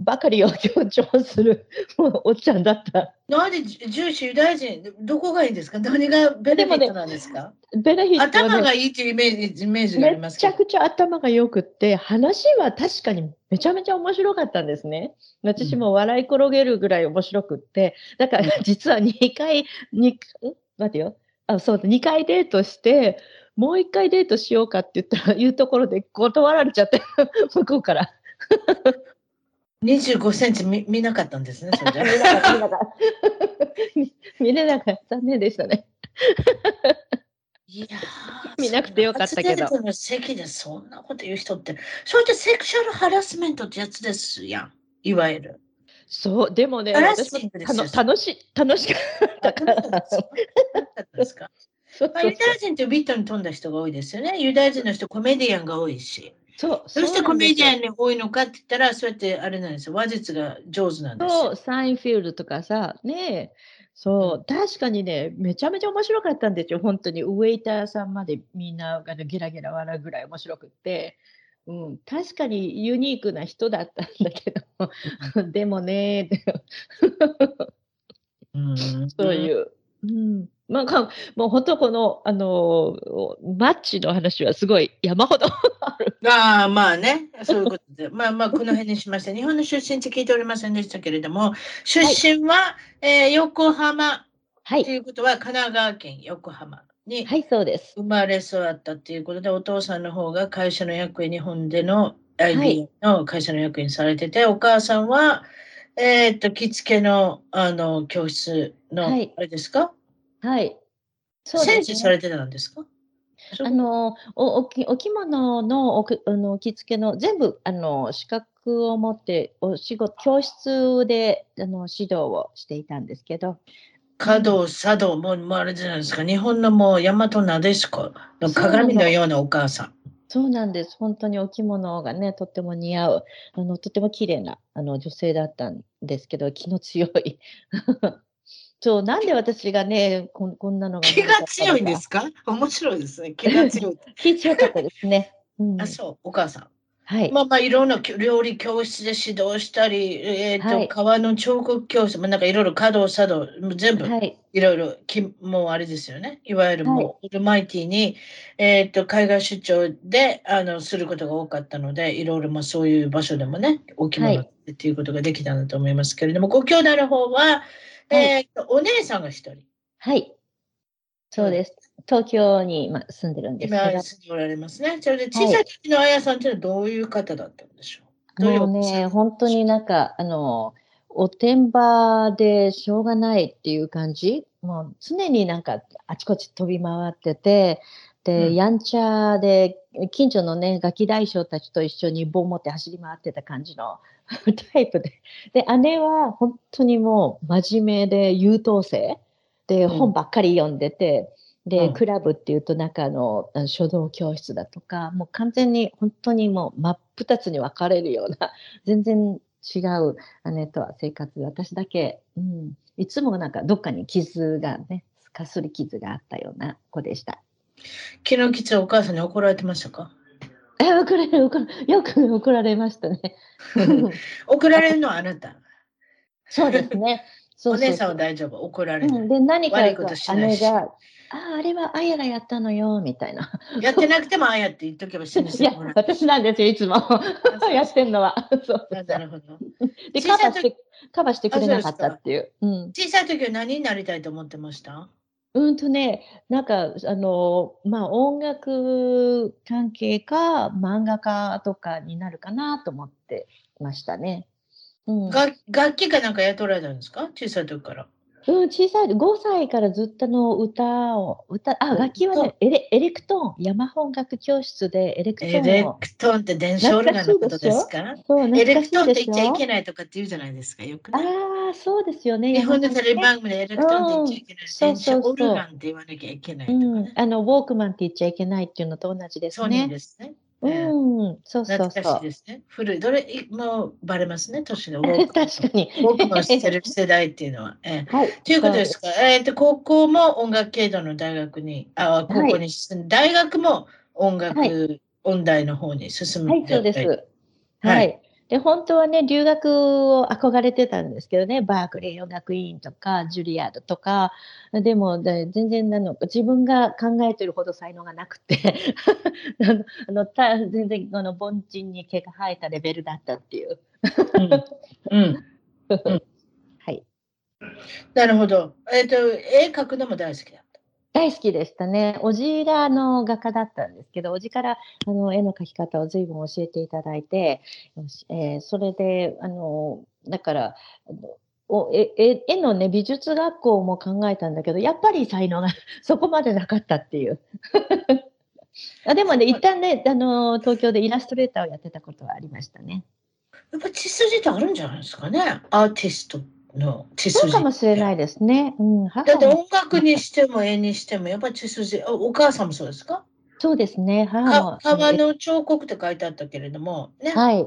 ばかりを強調する おっちゃんだった。なんでジュイッシュユダヤ人どこがいいんですか？何がベネフィットなんですか、ね、ベネフィット、ね、頭がいいっていうイメージイメージがありますめちゃくちゃ頭がよくって話は確かにめちゃめちゃ面白かったんですね。私も笑い転げるぐらい面白くって、だから実は2回、2待てよ。あそう2回デートして、もう一回デートしようかって言ったら、いうところで断られちゃって、向こうから。25センチ見見なかったんですね、それ見なかった。見れなかった。残念でしたね。いや見なくてよかったけど。の席でそんなこと言う人って、そういったセクシャルハラスメントってやつですやん、いわゆる。そう、でもね、私も楽し楽しかったから。ですかユダヤ人ってビットに富んだ人が多いですよね。ユダヤ人の人、コメディアンが多いし。そう。そしてコメディアンに多いのかって言ったら、そうやってあれなんですよ。話術が上手なんですよ。そう、サインフィールドとかさ、ねそう、確かにね、めちゃめちゃ面白かったんですよ。本当に。ウェイターさんまでみんなあのゲラゲラ笑うぐらい面白くって。うん、確かにユニークな人だったんだけど、でもね、うん、そういう。うんまあ、かもう本当この、あのマッチの話はすごい山ほどある。ああ、まあね、そういうことで。まあまあ、この辺にしました。日本の出身って聞いておりませんでしたけれども、出身は、はい、えー、横浜。はい。ということは、神奈川県横浜に。はい、そうです。生まれ育ったということで、お父さんの方が会社の役員、日本での IB の会社の役員されてて、はい、お母さんは、えっ、ー、と、着付けの、あの、教室の、はい、あれですか？はい。そうですね、されてたんですか？あのおおきお着物のおあの着付けの全部あの資格を持ってお仕事教室であの指導をしていたんですけど華道、茶道も、もうあれじゃないですか、日本のもう大和なでしこの鏡のようなお母さん。そうなんです。本当にお着物がね、とっても似合う、あのとても綺麗なあな女性だったんですけど、気の強い。そう、なんで私がね、ここんなのが。気が強いんですか？面白いですね。気が強い。気強かったですね。うん、あ、そう、お母さん。はい。まあまあ、いろんな料理教室で指導したり、えっ、ー、と、はい、革の彫刻教室も、なんかいろいろ華道、茶道、全部、はい、いろいろき、もうあれですよね。いわゆるもう、はい、オルマイティに、えっ、ー、と、海外出張で、あの、することが多かったので、いろいろ、まあそういう場所でもね、お着物っていうことができたんだと思いますけれども、ご兄弟の方は、えっ、ー、と、お姉さんが一人。はい。そうです。東京に、まあ、住んでるんですけど。今住んでおられますね。それで小さい時のあやさんっていうのはどういう方だったんでしょう、はい、もうね、本当になんか、あの、おてんばでしょうがないっていう感じ。もう常になんかあちこち飛び回ってて、で、うん、やんちゃで、近所のね、ガキ大将たちと一緒に棒持って走り回ってた感じの タイプで。で、姉は本当にもう真面目で優等生。で、本ばっかり読んでて、で、クラブっていうと中の書道教室だとか、もう完全に本当にもう真っ二つに分かれるような、全然違う姉とは生活。で、私だけ、うん、いつもなんかどっかに傷がね、かすり傷があったような子でした。昨日きつお母さんに怒られてましたか？え、怒られる、怒よく怒られましたね。怒られるのはあなた。そうですね。そうそうお姉さんは大丈夫、怒られる。うん、で、何か姉が、ああ、あれはあやがやったのよ、みたいな。やってなくてもあやって言っとけば信じてもらう。私なんですよ、いつも。やってんのは。そうなるほど。で、カバーして、カバーしてくれなかったっていう。うん、小さい時は何になりたいと思ってました？うんとね、なんか、あの、まあ、音楽関係か、漫画家とかになるかなと思ってましたね。うん、楽器かなんか雇われたんですか？小さい時から。うん、小さい、5歳からずっとの歌を、歌、あ、楽器はね、エレエレクトーン、山本楽教室でエレクトーンエレクトーンって電子オルガンのことですか？そうエレクトーンって言っちゃいけないとかって言うじゃないですか、よく、ね、ああ、そうですよね。日本のテレビ番組でエレクトーンって言っちゃいけない。うん、電子オルガンって言わなきゃいけないね、うん、あの、ウォークマンって言っちゃいけないっていうのと同じですね。そうですね。うん、そうですね。古い。どれもバレますね、年の。確かに。僕も知ってる世代っていうのは。えー、はい。ということですか？えっ、ー、と、高校も音楽系統の大学に、あ、高校に進んで、はい、大学も音楽、はい、音大の方に進むはい、そうです。はい。で、本当はね、留学を憧れてたんですけどね、バークレー音楽院とか、ジュリアードとか、でも、で全然あの自分が考えてるほど才能がなくて あの た全然あの凡人に毛が生えたレベルだったっていう。うん、うん はい。なるほど。えっ、ー、と、絵描くのも大好きだ。大好きでしたね。おじがの画家だったんですけど、おじからあの絵の描き方を随分教えていただいて、えー、それで、あの、だから、お絵絵のね、美術学校も考えたんだけど、やっぱり才能が そこまでなかったっていう。あでもね、一旦ね、あの、東京でイラストレーターをやってたことはありましたね。やっぱ血筋ってあるんじゃないですかね、アーティストの血筋。そうかもしれないですね。うん、だって音楽にしても絵にしても、やっぱり血筋お、お母さんもそうですか？そうですね。母川の彫刻って書いてあったけれども、ね。はい。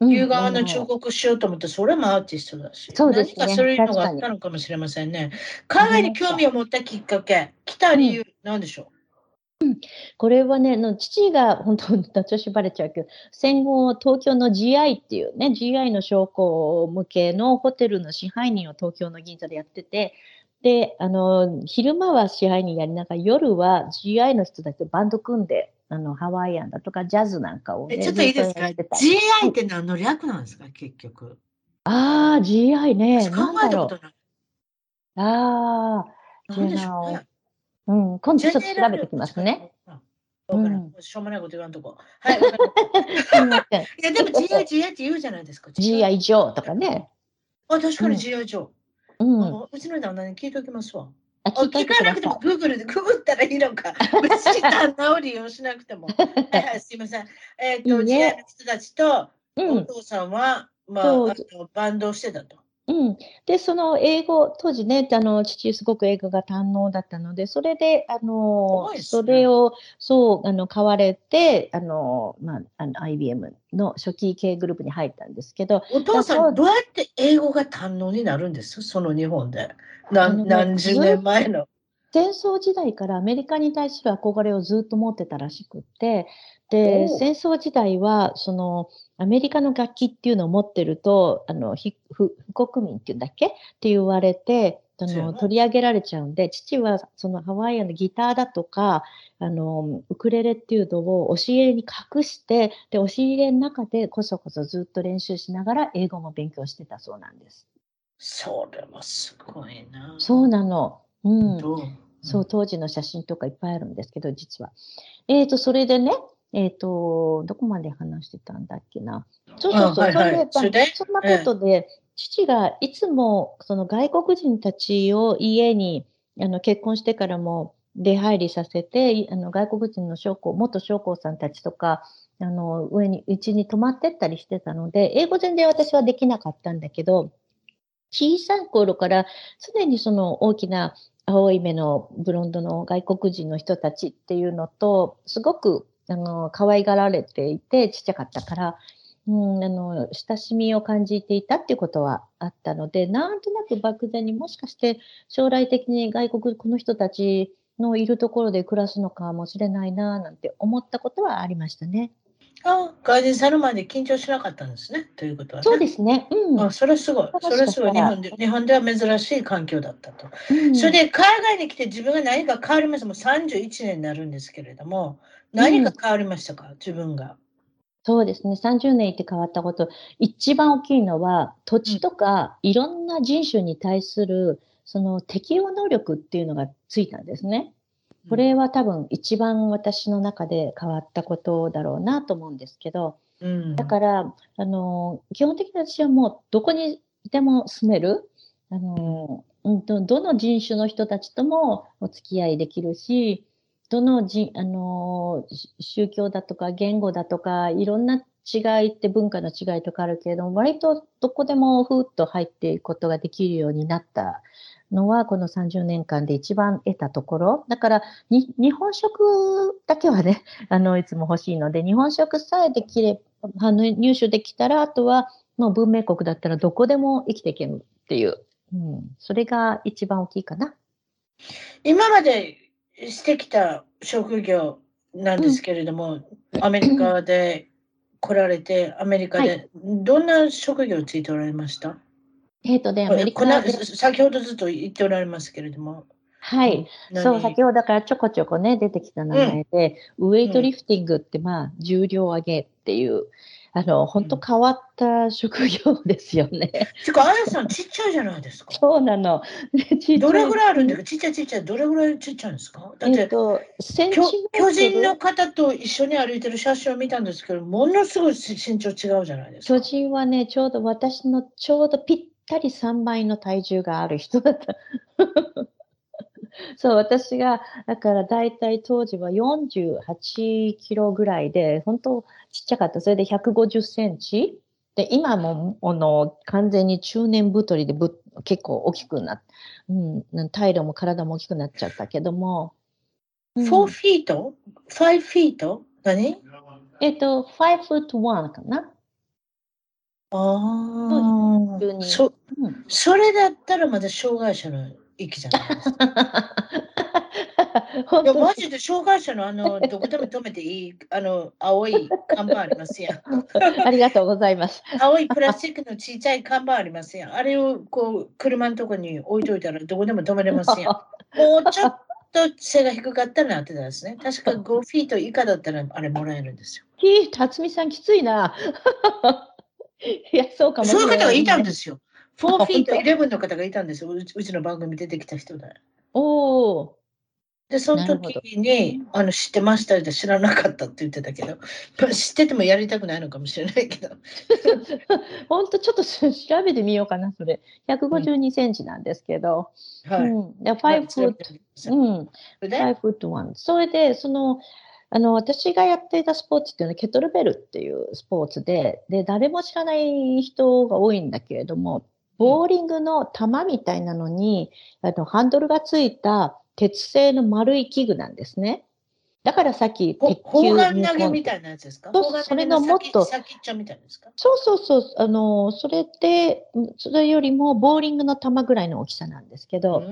牛側の彫刻しようと思って、それもアーティストだし、そうですね、何かそういうのがあったのかもしれませんね。海外に興味を持ったきっかけ、来た理由、なんでしょう？うん、これはね、の父が本当に調子バレちゃうけど、戦後東京の GI っていうね、GI の将校向けのホテルの支配人を東京の銀座でやってて、で、あの、昼間は支配人やりながら、夜は GI の人たちとバンド組んで、あの、ハワイアンだとかジャズなんかを、ね、ちょっといいですか ?GI って何の略なんですか、結局？ああ、GI ね。考えたことない。ああ、じゃあ、うん、今度ちょっと調べてきますね。うん、しょうもないこと言わんとこ。はい。いや、でも GI、GI って言うじゃないですか。GI ジョーとかね。あ、確かに GI ジョー。うん、うちの旦那に聞いておきますわ。あ聞かなくても、グーグルでググったらいいのか。別に旦那を利用しなくても。はいはい、すいません。えっ、ー、と、GI の人たちと、お父さんは、まあ、バンドをしてたと。うん、でその英語当時ねあの父すごく英語が堪能だったのでそれであの、ね、それをそうあの買われてあの、まあ、あの IBM の初期系グループに入ったんですけどお父さんどうやって英語が堪能になるんです？その日本で。何何十年前の。戦争時代からアメリカに対する憧れをずっと持ってたらしくってで戦争時代はそのアメリカの楽器っていうのを持ってると、あの、不国民っていうんだっけ？って言われて、あの取り上げられちゃうんで、父はそのハワイアンのギターだとか、あの、ウクレレっていうのを押し入れに隠して、で、押し入れの中でこそこそずっと練習しながら英語も勉強してたそうなんです。それはすごいな。そうなの。うん。そう、当時の写真とかいっぱいあるんですけど、実は。えっ、ー、と、それでね、えっ、ー、と、どこまで話してたんだっけな。そうそうそう、はいはい、それで、そんなことで、え父がいつもその外国人たちを家にあの結婚してからも出入りさせて、あの外国人の将校、元将校さんたちとか、あの上に、うちに泊まってったりしてたので、英語全然私はできなかったんだけど、小さい頃から常にその大きな青い目のブロンドの外国人の人たちっていうのと、すごくあの、可愛がられていて、ちっちゃかったから、うん、あの、親しみを感じていたっていうことはあったので、なんとなく漠然にもしかして将来的に外国、この人たちのいるところで暮らすのかもしれないな、なんて思ったことはありましたね。あ、外人さんの前で緊張しなかったんですね。ということは、ね、そうですね。うん。あ、それすごい。それすごい。日本で、日本では珍しい環境だったと。うん、それで、海外に来て自分が何か変わりました。もう31年になるんですけれども、何か変わりましたか、うん、自分が。そうですね。30年いて変わったこと。一番大きいのは、土地とかいろんな人種に対する、その適応能力っていうのがついたんですね。これは多分一番私の中で変わったことだろうなと思うんですけど、うん、だからあの基本的に私はもうどこにいても住めるあの、うん、どの人種の人たちともお付き合いできるしどのじあの宗教だとか言語だとかいろんな違いって文化の違いとかあるけれども割とどこでもふーっと入っていくことができるようになったのはこの30年間で一番得たところ。だから日本食だけはね、あのいつも欲しいので日本食さえできれば入手できたらあとはもう文明国だったらどこでも生きていけるっていう、うん、それが一番大きいかな。今までしてきた職業なんですけれども、うん、アメリカで来られて、アメリカでどんな職業ついておられました、はいえっ、ー、とね、アメリカ先ほどずっと言っておられますけれども。はい。そう、先ほどだからちょこちょこね、出てきた名前で、うん、ウェイトリフティングって、まあ、重量上げっていう、あの、本当変わった職業ですよね。てか、あやさんちっちゃいじゃないですか。そうなの。どれぐらいあるんですかちっちゃいちっちゃい、どれぐらいちっちゃいんですか？だって、えっと、巨人の方と一緒に歩いてる写真を見たんですけど、ものすごい身長違うじゃないですか。巨人はね、ちょうど私のちょうどぴったり3倍の体重がある人だった。そう、私が、だから大体当時は48キロぐらいで、本当ちっちゃかった。それで150センチ。で、今も、あの、完全に中年太りでぶ結構大きくなっ、うん、体力も体も大きくなっちゃったけども。4フィート ?5 フィート何？えっと、5 foot 1かな。ああ、そ、うん、それだったらまだ障害者の域じゃないですか。いや、マジで障害者のあの、どこでも止めていい、あの、青い看板ありますやん。ありがとうございます。青いプラスチックの小さい看板ありますやん。あれをこう、車のとこに置いといたらどこでも止めれますやん。もうちょっと背が低かったらなってたんですね。確か5フィート以下だったらあれもらえるんですよ。ひ辰巳さんきついな。いや、そうかもそういう方がいたんですよ。4フィート11の方がいたんですよ。うちの番組出てきた人で。おお。で、その時に、あの、知ってましたって知らなかったって言ってたけど、知っててもやりたくないのかもしれないけど。本当ちょっと調べてみようかな、それ。152センチなんですけど。はい。うん。5 foot、うん。5 foot 1。それで、その、あの、私がやっていたスポーツっていうのはケトルベルっていうスポーツで、で、誰も知らない人が多いんだけれども、ボーリングの球みたいなのに、あの、ハンドルがついた鉄製の丸い器具なんですね。だからさっき、鉄球投げみたいなやつですか？そうそれのもっと、先っちょみたいですか？そうそうそう、あの、それで、それよりもボーリングの球ぐらいの大きさなんですけど、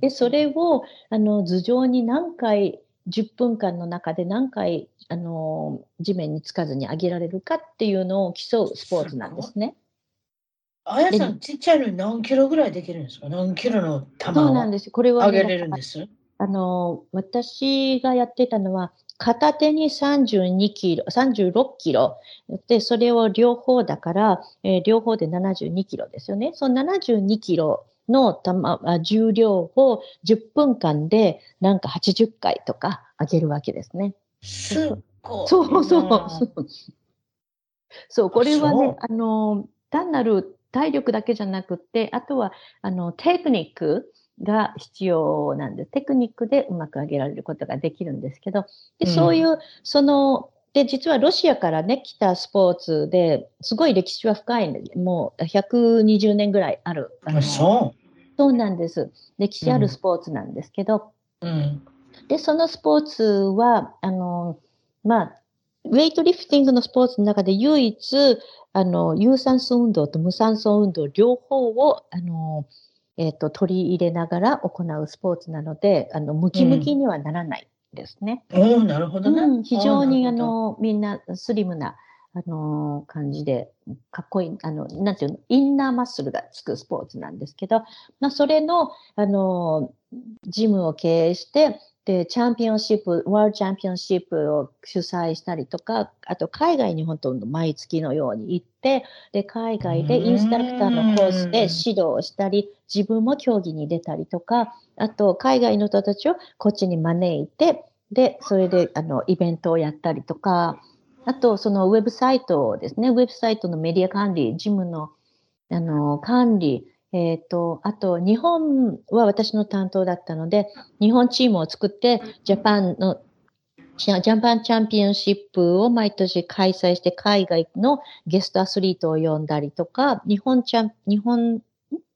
で、それを、あの、頭上に何回、10分間の中で何回、あの、地面につかずに上げられるかっていうのを競うスポーツなんですね。あやさん、ちっちゃいのに何キロぐらいできるんですか？何キロの球そうなんです。これは、ね、上げれるんです？あの、私がやってたのは、片手に32キロ、36キロ。で、それを両方だから、えー、両方で72キロですよね。その72キロの玉重量を10分間でなんか80回とか上げるわけですね。すごい。そうそう。そう、これはね、あの、単なる体力だけじゃなくて、あとは、あの、テクニックが必要なんで、テクニックでうまく上げられることができるんですけど、でそういう、その、で、実はロシアからね、来たスポーツですごい歴史は深いんで、もう120年ぐらいある。あそうそうなんです。歴史あるスポーツなんですけど、うん、で、そのスポーツは、あの、まあ、ウェイトリフティングのスポーツの中で唯一、あの、有酸素運動と無酸素運動両方を、あの、えっ、ー、と、取り入れながら行うスポーツなので、あの、ムキムキにはならないですね。うん、おなるほどね。うん、非常に、あの、みんなスリムな、あの感じで、かっこいい、あの、なんていうの、インナーマッスルがつくスポーツなんですけど、まあ、それの、あのジムを経営して、で、チャンピオンシップ、ワールドチャンピオンシップを主催したりとか、あと海外に本当毎月のように行って、で、海外でインストラクターのコースで指導をしたり、自分も競技に出たりとか、あと海外の人たちをこっちに招いて、で、それであのイベントをやったりとか、あとそのウェブサイトですね、ウェブサイトのメディア管理、ジムのあの管理、えっ、ー、と、あと、日本は私の担当だったので、日本チームを作って、ジャパンの、ジャパンチャンピオンシップを毎年開催して、海外のゲストアスリートを呼んだりとか、日本チャン、日本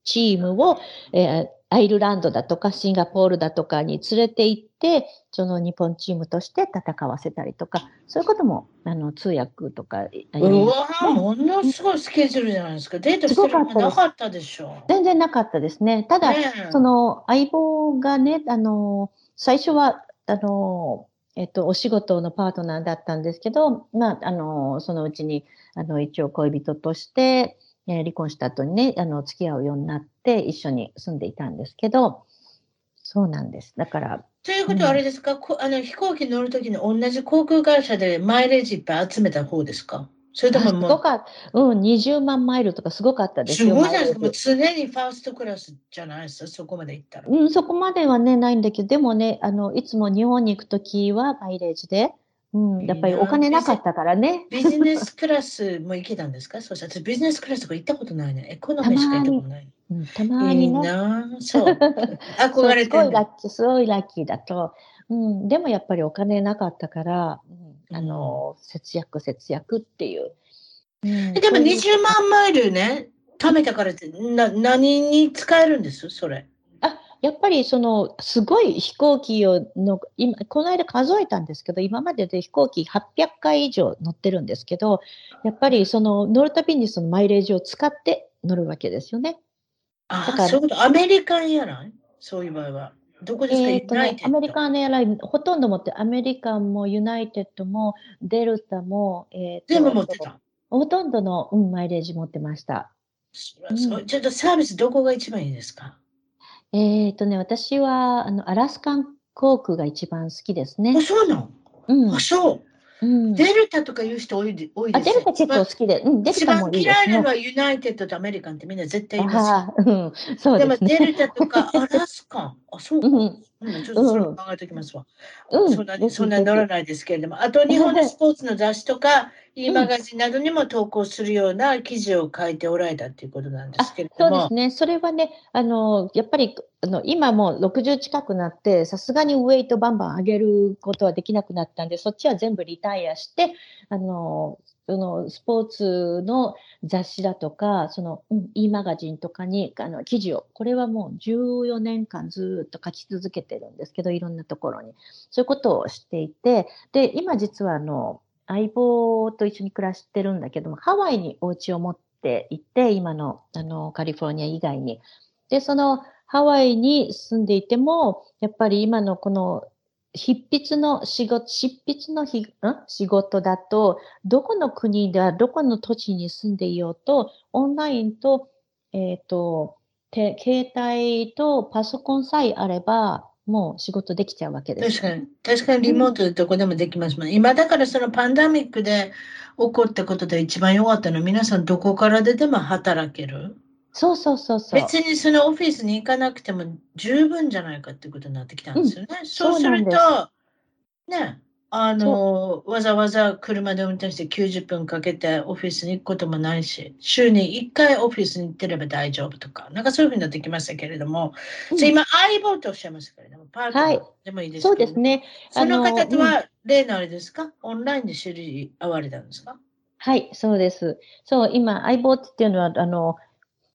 チームを、えー、アイルランドだとかシンガポールだとかに連れて行って、その日本チームとして戦わせたりとか、そういうこともあの通訳とか。うわものすごいスケジュールじゃないですか。デートしてるのなかったでしょ。全然なかったですね。ただ、ね、その相棒がね、あの、最初は、あの、えっと、お仕事のパートナーだったんですけど、まあ、あの、そのうちに、あの、一応恋人として、え離婚した後にね、あの、付き合うようになって一緒に住んでいたんですけど、そうなんです。だから。ということはあれですか、うん、あの飛行機乗るときに同じ航空会社でマイレージいっぱい集めた方ですか？それとももう。すごかうん、20万マイルとかすごかったですよ。すごいじゃないですか。常にファーストクラスじゃないですか、そこまで行ったら。うん、そこまではね、ないんだけど、でもね、あの、いつも日本に行くときはマイレージで、うん、やっぱりお金なかったからね。ビジネスクラスも行けたんですか？そうしたらビジネスクラスとか行ったことないね。エコノミーしか行ったことない。うん、たまに、ね、いいなそう。憧れてる、すごいラッキー、すごいラッキーだと。うん、でもやっぱりお金なかったから、うん、あの、節約節約っていう。うん、でも20万マイルね、貯めたからってな何に使えるんです？それ。やっぱりそのすごい飛行機をの今この間数えたんですけど今までで飛行機800回以上乗ってるんですけどやっぱりその乗るたびにそのマイレージを使って乗るわけですよね。あだからそうアメリカンやないそういう場合は。どこですか、えーとね、アメリカンエアライン、ほとんど持って、アメリカンもユナイテッドもデルタも、えー、全部持ってた？ほとんどの、うん、マイレージ持ってました。うん、ちょっとサービスどこが一番いいですか？えっ、ー、とね、私はあのアラスカン航空が一番好きですね。あ、そうなの、うん、あ、そう。うん、デルタとかいう人多い多いですあ、デルタ結構好きで。うん、デルタもいいです、ね、嫌いなのはユナイテッドとアメリカンってみんな絶対います。うん、そうで、ね、もデルタとかアラスカン。あ、そうか。うん、うん、ちょっとそれ考えておきますわ。うん、そんなに、そんなに乗らないですけれども。あと、日本のスポーツの雑誌とか、e マガジンなどにも投稿するような記事を書いておられたということなんですけれども。そうですね。それはね、あの、やっぱり、あの、今もう60近くなって、さすがにウェイトバンバン上げることはできなくなったんで、そっちは全部リタイアして、あの、そのスポーツの雑誌だとか、その、うん、e マガジンとかにあの記事を、これはもう14年間ずっと書き続けてるんですけど、いろんなところに。そういうことをしていて、で、今実はあの、相棒と一緒に暮らしてるんだけども、ハワイにお家を持っていて、今のあのカリフォルニア以外に。で、そのハワイに住んでいても、やっぱり今のこの筆筆の仕事、執筆のひん？仕事だと、どこの国では、どこの土地に住んでいようと、オンラインと、えっ、ー、と、携帯とパソコンさえあれば、もう仕事できちゃうわけです。確かに、確かにリモートでどこでもできますもん、今だからそのパンダミックで起こったことで一番良かったのは、皆さんどこからででも働ける。そうそうそうそう。別にそのオフィスに行かなくても十分じゃないかってことになってきたんですよね。うん、そうすると、ね、あの、わざわざ車で運転して90分かけてオフィスに行くこともないし、週に1回オフィスに行ってれば大丈夫とか、なんかそういうふうになってきましたけれども、うん、今、相棒とおっしゃいましたけれども、パートナーでもいいですか、はい、そうですね。その方とは、例のあれですか、うん、オンラインで知り合われたんですか？はい、そうです。そう、今、相棒っていうのは、あの、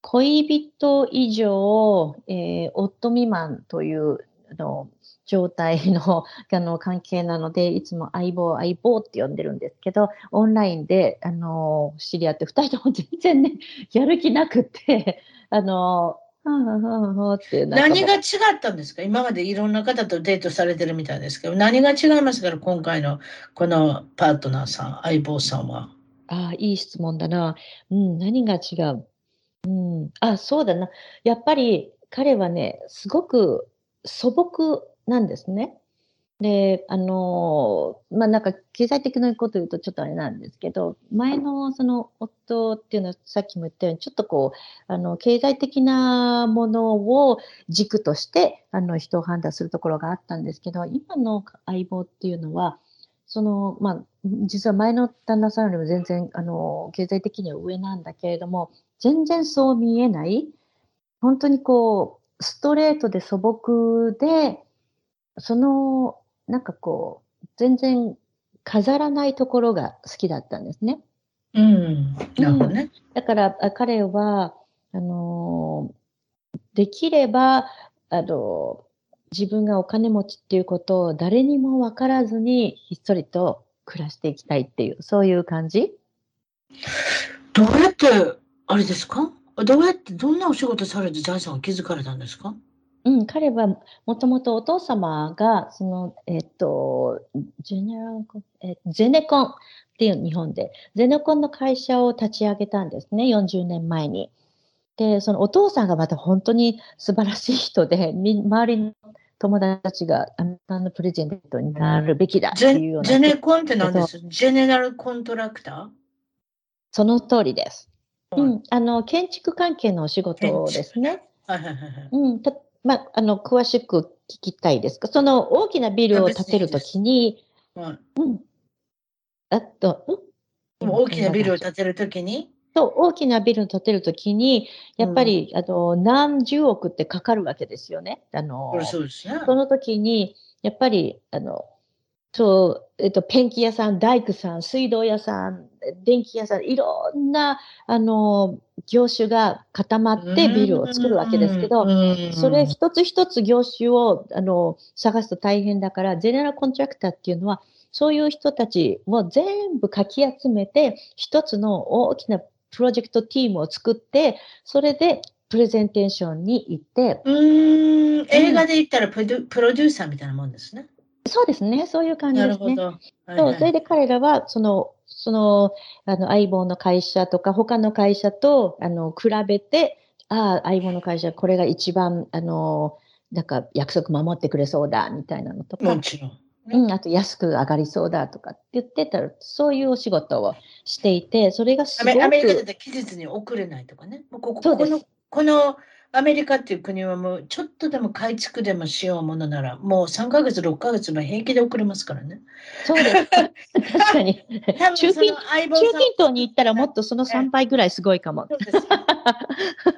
恋人以上、えー、夫未満というあの状態のあの関係なので、いつも相棒、相棒って呼んでるんですけど、オンラインであの知り合って、2人とも全然ね、やる気なくて、あの何が違ったんですか？今までいろんな方とデートされてるみたいですけど、何が違いますか？ら、今回のこのパートナーさん、相棒さんは。ああ、いい質問だな。うん、何が違う？うん、あ、そうだな。やっぱり彼はね、すごく素朴なんですね。で、あの、まあ、なんか経済的なこと言うとちょっとあれなんですけど、前のその夫っていうのはさっきも言ったように、ちょっとこう、あの、経済的なものを軸として、あの、人を判断するところがあったんですけど、今の相棒っていうのは、その、まあ、実は前の旦那さんよりも全然、あの、経済的には上なんだけれども、全然そう見えない、本当にこう、ストレートで素朴で、その、なんかこう、全然飾らないところが好きだったんですね。うん。なるほどね。だから彼は、あの、できれば、あの、自分がお金持ちっていうことを誰にも分からずにひっそりと暮らしていきたいっていう、そういう感じ？どうやってあれですか？どうやって、どんなお仕事されて財産を築かれたんですか？うん、彼はもともとお父様が、その、えっと、ジェネラル、えゼネコンっていう日本で、ゼネコンの会社を立ち上げたんですね、40年前に。で、そのお父さんがまた本当に素晴らしい人で、周りの友達がアメリカのプレゼントになるべきだっていうような。ジェネコンって何です？ジェネラルコントラクター？その通りです。うん、あの建築関係のお仕事ですね。うん、たまあ、あの詳しく聞きたいですか？その大きなビルを建てるときに、はい、うん、あと、うん、大きなビルを建てるときに？そう、大きなビルを建てるときに、やっぱり、うん、あの、何十億ってかかるわけですよね。あの、そうですね。その時に、やっぱり、あの、そう、えっと、ペンキ屋さん、大工さん、水道屋さん、電気屋さん、いろんな、あの、業種が固まってビルを作るわけですけど、それ一つ一つ業種を、あの、探すと大変だから、ゼネラルコントラクターっていうのは、そういう人たちを全部かき集めて、一つの大きなプロジェクトチームを作って、それでプレゼンテーションに行って。うん、映画で言ったらプロ,、プロデューサーみたいなもんですね。そうですね。そういう感じですね。はいはい、そう、それで彼らは、その、その、あの、相棒の会社とか、他の会社と、あの、比べて、ああ、相棒の会社、これが一番、あの、なんか約束守ってくれそうだ、みたいなのとか。もちろん。うん、あと安く上がりそうだとかって言ってたら、そういうお仕事をしていて、それがすごく。アメリカで期日に遅れないとかね。ここここのこのアメリカっていう国はもうちょっとでも改築でもしようものなら、もう3ヶ月、6ヶ月も平気で遅れますからね。そうです。確かに。中近東に行ったらもっとその3倍ぐらいすごいかも。そうです。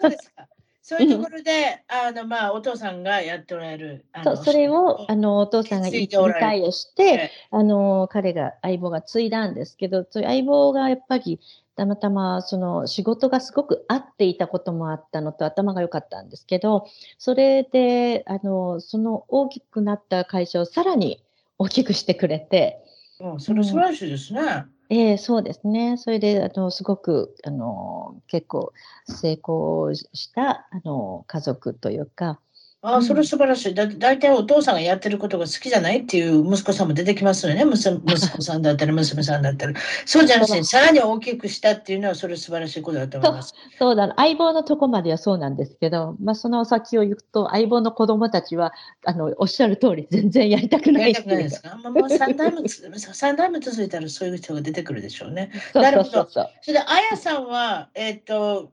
そうですか。そういうところで、あの、まあ、お父さんがやっておられる。そう、それを、あの、お父さんが理解をして、あの、彼が、相棒が継いだんですけど、そういう相棒がやっぱり、たまたまその仕事がすごく合っていたこともあったのと頭が良かったんですけど、それで、あの、その大きくなった会社をさらに大きくしてくれて。うん、それ素晴らしいですね。ええそうですね。それで、あの、すごく、あの、結構成功した、あの、家族というか、ああ、それ素晴らしい。だ大体お父さんがやってることが好きじゃないっていう息子さんも出てきますよね。息子さんだったり、娘さんだったり。そうじゃなくて、さらに大きくしたっていうのは、それ素晴らしいことだと思います。そうだ、相棒のとこまではそうなんですけど、まあ、その先を行くと、相棒の子供たちは、あの、おっしゃる通り、全然やりたくない。やりたくないですか？まあ、もう3代目、三代目続いたらそういう人が出てくるでしょうね。なるほど。それで、あやさんは、えっ、ー、と、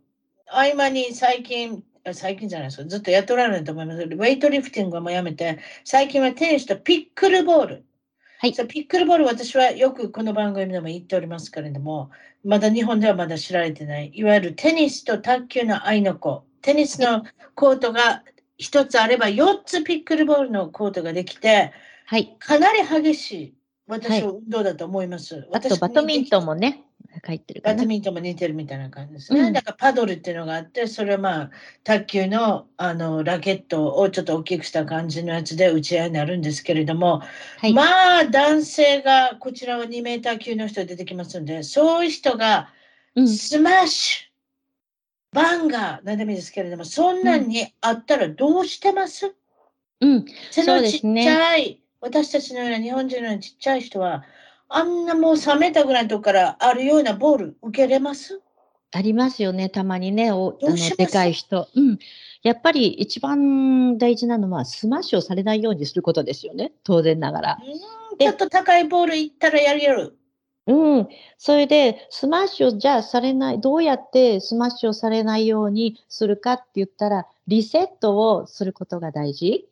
合間に最近、最近じゃないですか。ずっとやっておられると思いますウェイトリフティングはもうやめて、最近はテニスとピックルボール。はい。ピックルボール、私はよくこの番組でも言っておりますけれども、まだ日本ではまだ知られてない、いわゆるテニスと卓球の愛の子。テニスのコートが一つあれば、4つピックルボールのコートができて、はい。かなり激しい、私は運動だと思います。はい、あと、バドミントンもね。入ってるバドミントンも似てるみたいな感じですね。うん、なんかパドルっていうのがあって、それはまあ、卓球のあのラケットをちょっと大きくした感じのやつで打ち合いになるんですけれども、はい、まあ、男性が、こちらは2メーター級の人出てきますんで、そういう人が、スマッシュ、 banger、なんでもいいですけれども、そんなんにあったらどうしてます？うん、背のちっちゃい、ね、私たちのような日本人のようなちっちゃい人は、あんなもう3メーターぐらいのとこからあるようなボール受けれます？ありますよね、たまにね、おあのでかい人。うん。やっぱり一番大事なのは、スマッシュをされないようにすることですよね、当然ながら。ちょっと高いボールいったらやるやる。うん。それで、スマッシュをじゃあされない、どうやってスマッシュをされないようにするかって言ったら、リセットをすることが大事。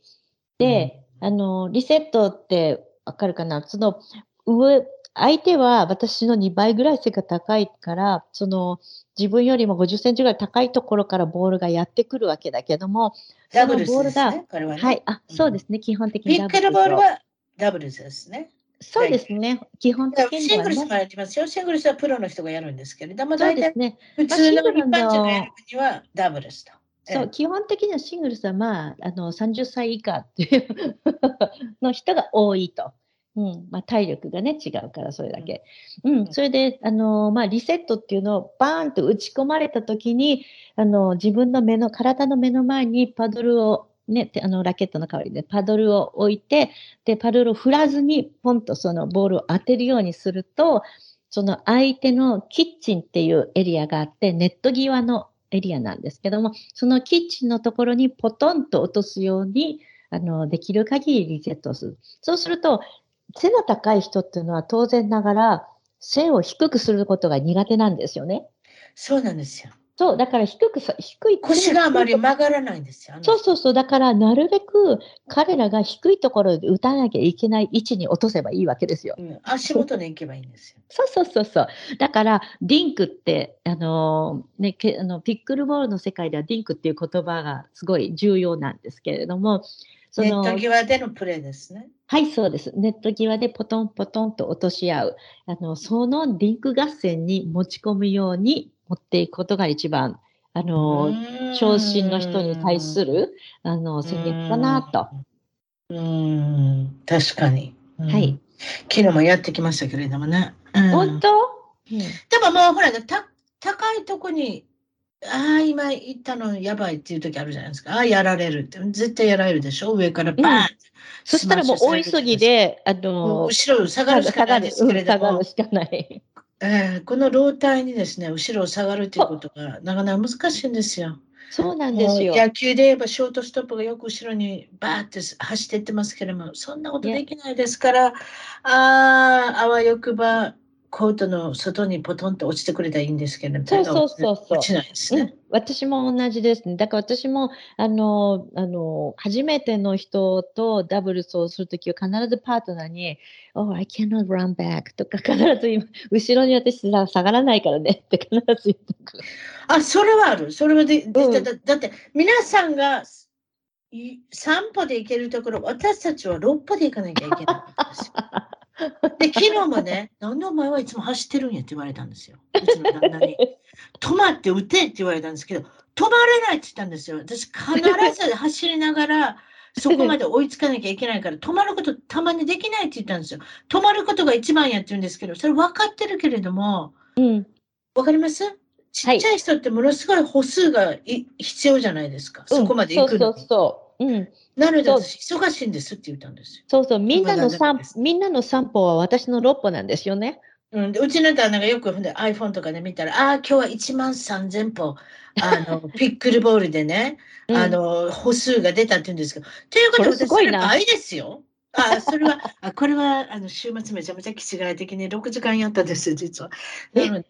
で、うん、あの、リセットってわかるかな？その、上、相手は私の2倍ぐらい背が高いから、その自分よりも50センチぐらい高いところからボールがやってくるわけだけども、ダブルスですね、これはね。はい、あ、そうですね、基本的にピックルボールはダブルスですね。そうですね。基本的に、ね、シングルスもやりますよ。シングルスはプロの人がやるんですけれども、大体、ね、普通の一般人がやるにはダブルスと。そう、基本的にはシングルスはまあ、あの、30歳以下っていうの人が多いと。うん。まあ、体力がね、違うから、それだけ。うん。それで、あの、まあ、リセットっていうのをバーンと打ち込まれたときに、あの、自分の目の、体の目の前にパドルを、ね、あの、ラケットの代わりでパドルを置いて、で、パドルを振らずに、ポンとそのボールを当てるようにすると、その相手のキッチンっていうエリアがあって、ネット際のエリアなんですけども、そのキッチンのところにポトンと落とすように、あの、できる限りリセットをする。そうすると、背の高い人っていうのは当然ながら背を低くすることが苦手なんですよね。そうなんですよ。そう、だから低くさ、低い。腰があまり曲がらないんですよ。そうそうそう。だからなるべく彼らが低いところで打たなきゃいけない位置に落とせばいいわけですよ。うん、足元に行けばいいんですよ。そうそうそうそう。だから、ディンクって、あのー、ね、けあのピックルボールの世界ではディンクっていう言葉がすごい重要なんですけれども、そのネット際でのプレーですね。はい、そうです。ネット際でポトンポトンと落とし合う。あの、そのリンク合戦に持ち込むように持っていくことが一番、あの、昇進の人に対する、あの、戦略かなと。うん、確かに。はい。昨日もやってきましたけれどもね。うん、本当、うん、でももうほら、た高いとこにああ、今言ったのやばいっていう時あるじゃないですか。ああ、やられるって。絶対やられるでしょ？上からバーン、うん、そしたらもう大急ぎで、あの後ろ下がるしかないですけれども。下がるしかない。えー、この老体にですね、後ろを下がるということがなかなか難しいんですよ。そうなんですよ。野球で言えばショートストップがよく後ろにバーって走っていってますけれども、そんなことできないですから、ああ、あわよくばコートの外にポトンと落ちてくれたらいいんですけど、そうそうそうそう。落ちないですね、うん。私も同じですね。だから私も、あの、あの、初めての人とダブルスをするときは必ずパートナーに、Oh, I cannot run back とか必ず今、後ろに私下がらないからねって必ず言ってくる。あ、それはある。それはで、で、うん、だだって皆さんが散歩で行けるところ、私たちは6歩で行かなきゃいけないんですよ。で、昨日もね、なんでお前はいつも走ってるんやって言われたんですよ。うちの旦那に。止まって打てって言われたんですけど、止まれないって言ったんですよ。私、必ず走りながら、そこまで追いつかなきゃいけないから、止まることたまにできないって言ったんですよ。止まることが一番やってるんですけど、それ分かってるけれども、うん、分かります？ちっちゃい人ってものすごい歩数が必要じゃないですか。そこまで行くの、うん、そうそうそう。うんなので私、忙しいんですって言ったんですよ。そうそう、みんなの散歩、みんなの散歩は私の6歩なんですよね。うん、でうちの旦那がよく iPhone とかで見たら、ああ、今日は1万3000歩、あの、ピックルボールでね、うん、あの、歩数が出たって言うんですけど、ということは私、それ倍ですよ。あ、それは、あこれは、あの、週末めちゃめちゃ気違い的に6時間やったんです、実は。なので、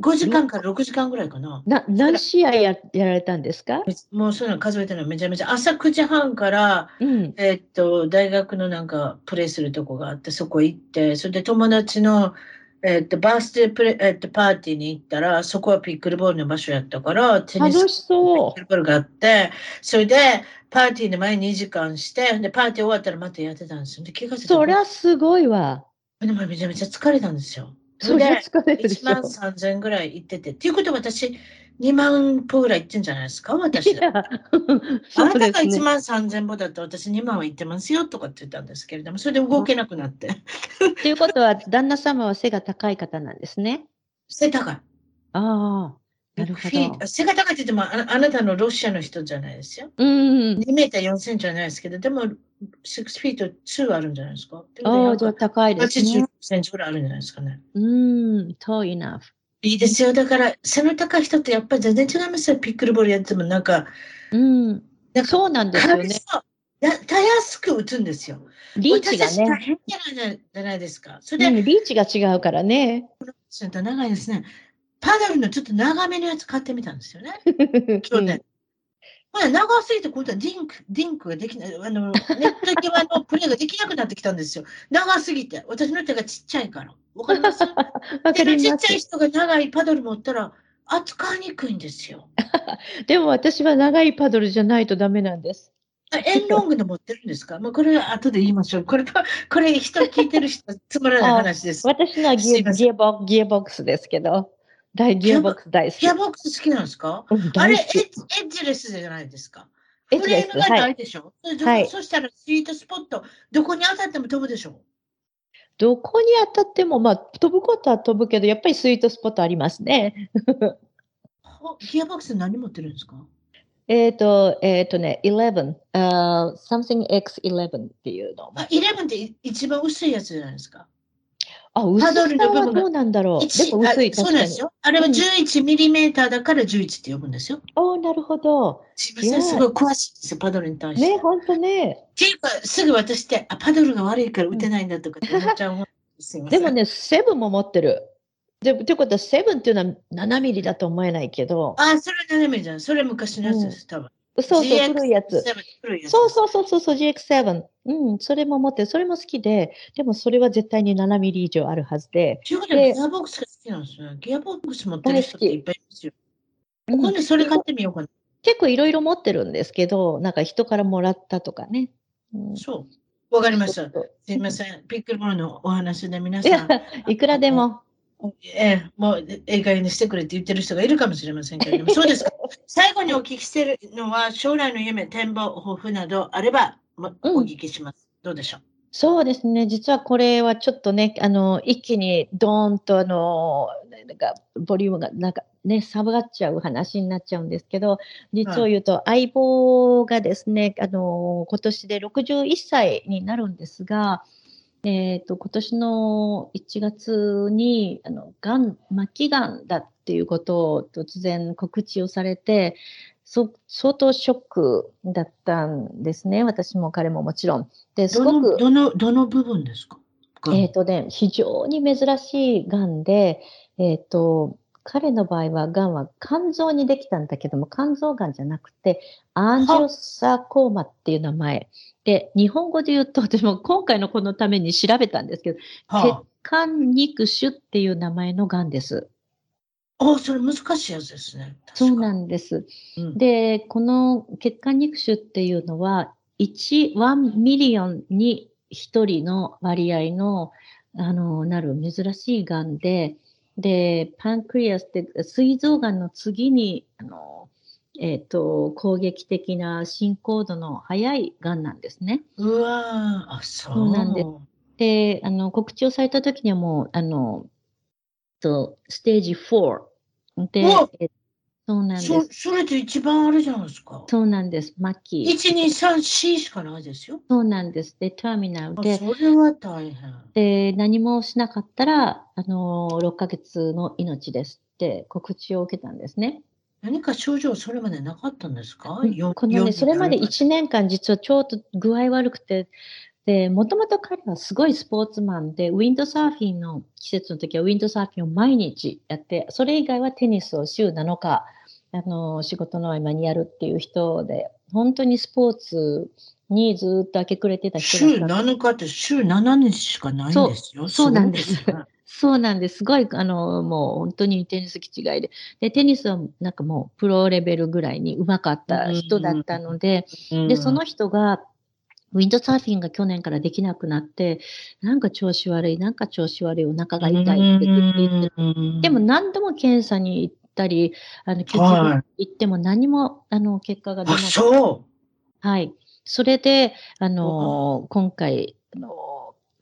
5時間から6時間ぐらいかな。な何試合ややられたんですか？もうそういうの数えてるのめちゃめちゃ。朝9時半から、うん、えっと、大学のなんかプレイするとこがあって、そこ行って、それで友達の、えっと、バースデープレ、えっと、パーティーに行ったら、そこはピックルボールの場所やったから、テニス楽しそう。ピックルボールがあって、それで、パーティーの前に2時間して、で、パーティー終わったらまたやってたんですよ。で、気がついた。そりゃすごいわ。でもめちゃめちゃ疲れたんですよ。それで1万3000円ぐらい行ってて。っていうことは私、2万歩ぐらい行ってんじゃないですか？私あなたが1万3000歩だと私2万は行ってますよとかって言ったんですけれども、それで動けなくなって。ということは、旦那様は背が高い方なんですね。背高い。ああ。なるほど。背が高いって言ってもあ、あなたのロシアの人じゃないですよ。うん。2メーター4センチじゃないですけど、でも、6フィート2あるんじゃないですか。ああ、じゃあ高いですね。80センチぐらいあるんじゃないですかね。うん、遠いな。いいですよ。だから、背の高い人ってやっぱり全然違いますよ。ピックルボールやってもなんか。うん。そうなんですよね。やたやすく打つんですよ。リーチがね。大変じゃないですか。それで、うん、リーチが違うからね。長いですね。パドルのちょっと長めのやつ買ってみたんですよね。去年。まあ、長すぎて、今度は dink、dink ができない、あの、ネット際のプレーができなくなってきたんですよ。長すぎて。私の手がちっちゃいから。わかります？手がちっちゃい人が長いパドル持ったら、扱いにくいんですよ。でも私は長いパドルじゃないとダメなんです。エンロングの持ってるんですか？まあ、これは後で言いましょう。これ、これ人聞いてる人、つまらない話です。私のはギアギアボックスですけど。大ギアボックス大好き。ギアボックス好きなんですか、うん、あれエッ、エッジレスじゃないですか？フレームがないでしょ、はい、そしたらスイートスポット、どこに当たっても飛ぶでしょ？どこに当たっても、まあ、飛ぶことは飛ぶけど、やっぱりスイートスポットありますね。ギアボックス何持ってるんですか？えっ、ー、と、えっ、ー、とね、11、uh, something X11 っていうの。あ、11って一番薄いやつじゃないですか。あ、薄さはどうなんだろう。でも薄い、そうなんですよ。あれは11ミリメーターだから11って呼ぶんですよ。おなるほど。すみません、すごい詳しいですよ、パドルに対して。ね、本当ね。っていうか、すぐ私って、あ、パドルが悪いから打てないんだとかって思っちゃうでもね、セブンも持ってる。で、ということは、セブンっていうのは7ミリだと思えないけど。あ、それは7ミリじゃん。それ昔のやつです、多分。そうそう、古いやつ。そうそうそうそうそう、GX7。うん、それも持ってそれも好きで、でもそれは絶対に7ミリ以上あるはずで。というギアボックスが好きなんですね。ギアボックス持ってる人っていっぱいいますよ。今度それ買ってみようかな。結構いろいろ持ってるんですけど、なんか人からもらったとかね。うん、そう。わかりました。すいません。ピックルボールのお話で皆さん。いくらでも。ええ、もう、ええ加減にしてくれって言ってる人がいるかもしれませんけれども、そうですか。最後にお聞きしてるのは、将来の夢、展望、抱負などあれば、ま、お聞きします。うん、どうでしょう？そうですね。実はこれはちょっとね、あの、一気にドーンとあの、なんか、ボリュームがなんかね、下がっちゃう話になっちゃうんですけど、実を言うと、相棒がですね、あの、今年で61歳になるんですが、えっ、ー、と、今年の1月に、あの、がん、末期がんだっていうことを突然告知をされて、そ相当ショックだったんですね。私も彼ももちろん。で、すごく。どの、どの部分ですか？えっ、ー、とね、非常に珍しいがんで、えっ、ー、と、彼の場合は、がんは肝臓にできたんだけども、肝臓がんじゃなくて、アンジオサコーマっていう名前。で、日本語で言うと、私も今回のこのために調べたんですけど、血管肉腫っていう名前のがんです。ああ、それ難しいやつですね。そうなんです。うん、で、この血管肉腫っていうのは、1、1 million に1人の割合の、あの、なる珍しいがんで、で、 pancreas って膵臓がんの次に、あの、えっ、ー、と、攻撃的な進行度の早いがんなんですね。うわあ、そう。なんです。で、あの、告知をされた時にはもう、あの、と、ステージ4で、えそうなんですそ。それで一番あれじゃないですか。そうなんです。末期。1、2、3、4しかないですよ。そうなんです。で、ターミナルで。それは大変。で、何もしなかったら、あの、6ヶ月の命ですって告知を受けたんですね。何か症状それまでなかったんですか、このね、それまで1年間実はちょっと具合悪くて、で、もともと彼はすごいスポーツマンで、ウィンドサーフィンの季節の時はウィンドサーフィンを毎日やって、それ以外はテニスを週7日、あの、仕事の合間にやるっていう人で、本当にスポーツにずっと明け暮れてた人だった。週7日って週7日しかないんですよ。そうなんです。そうなんです。すごい、あの、もう本当にテニス気違いで。で、テニスはなんかもうプロレベルぐらいに上手かった人だったので、で、その人がウィンドサーフィンが去年からできなくなって、なんか調子悪い、なんか調子悪い、お腹が痛いって言って、でも何度も検査に行ったり、あの、結局行っても何も、あの、結果が出なかった。そうはい。それで、あの、今回、あの、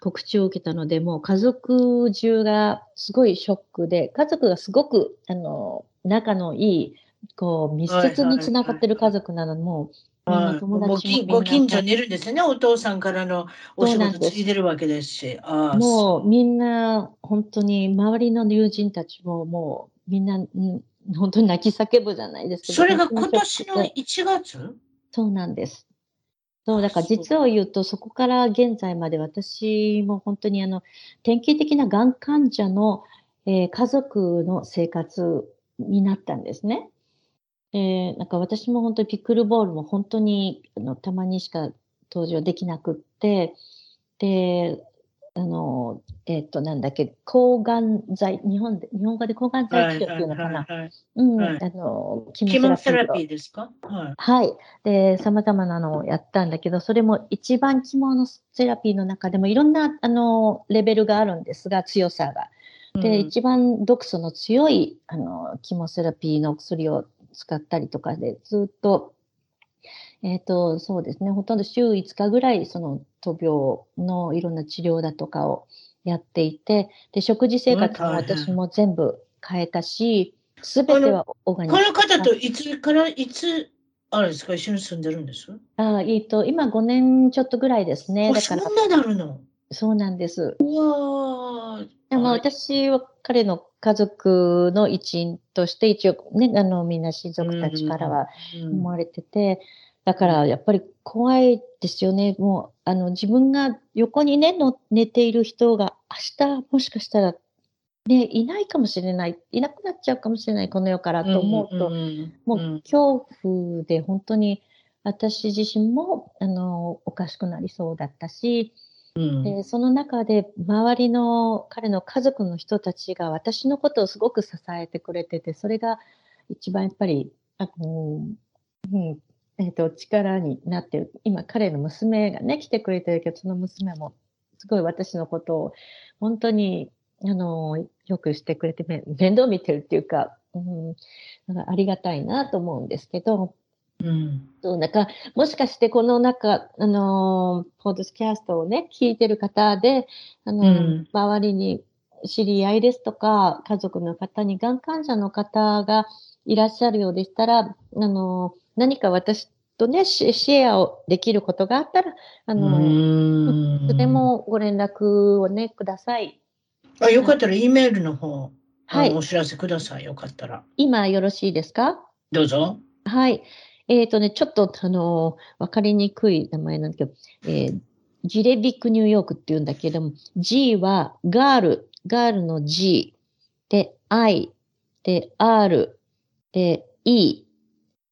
告知を受けたので、もう家族中がすごいショックで、家族がすごく、あの、仲のいい、こう、密接につながってる家族なのも、あもご近所にいるんですよね、お父さんからのお仕事ついてるわけですし。あもうみんな、本当に周りの友人たちももうみんな、ん、本当に泣き叫ぶじゃないですか。それが今年の1月？そうなんです。そう、だから実を言うと、そこから現在まで私も本当にあの、典型的ながん患者の、えー、家族の生活になったんですね。で、なんか私も本当にピックルボールも本当にあのたまにしか登場できなくって、で、あの、えっ、ー、と、なんだっけ、抗がん剤、日本で、日本語で抗がん剤治療っていうのかな。うん、あの、キモセラピーですか？はい。はい。で、様々なのをやったんだけど、それも一番キモのセラピーの中でもいろんな、あの、レベルがあるんですが、強さが。で、うん、一番毒素の強い、あの、キモセラピーの薬を使ったりとかで、ずっと、えっ、ー、と、そうですね、ほとんど週5日ぐらい、その闘病のいろんな治療だとかをやっていて、で、食事生活も私も全部変えたし、すべてはオーガニック。この方といつから、いつ、あれですか、一緒に住んでるんです？あえっ、ー、と、今5年ちょっとぐらいですね。だから。そんななるの？そうなんです。うわでも私は彼の家族の一員として一応ね、あのみんな親族たちからは思われてて、だからやっぱり怖いですよね。もうあの自分が横にねの寝ている人が明日もしかしたらね、いないかもしれない、いなくなっちゃうかもしれない、この世からと思うと、もう恐怖で本当に私自身もあのおかしくなりそうだったし、でその中で周りの彼の家族の人たちが私のことをすごく支えてくれててそれが一番やっぱりあの、うんえーと、力になってる。今彼の娘がね来てくれてるけどその娘もすごい私のことを本当にあのよくしてくれて面倒見てるっていうか、うん、かありがたいなと思うんですけどうん、そうだからもしかしてこの中、あのー、ポッドキャストをね、聞いてる方で、あのーうん、周りに知り合いですとか、家族の方に、がん患者の方がいらっしゃるようでしたら、あのー、何か私とね、シェアをできることがあったら、あの、いつでもご連絡をね、ください。あ、よかったら、E メールの方、はい、お知らせください。よかったら。今、よろしいですか？どうぞ。はい。えっ、ー、とね、ちょっと、あのわかりにくい名前なんだけど、えー、ジレビックニューヨークって言うんだけども、G はガール、ガールの G で I で R で E、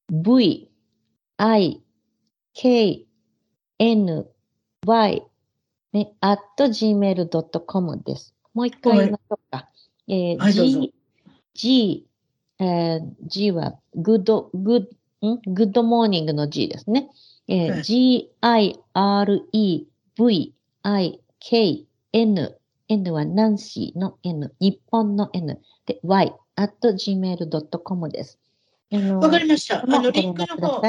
V、I, K, N, Y, ね、at gmail.com です。もう一回言いましょうか。えー、はい、G, G, えー、G は good, good, ん good morning の G ですね。えーはい、G, I, R, E, V, I, K, N, N はナンシーの N、日本の N で Y, at gmail.com です。わかりました。あの、リンクの方。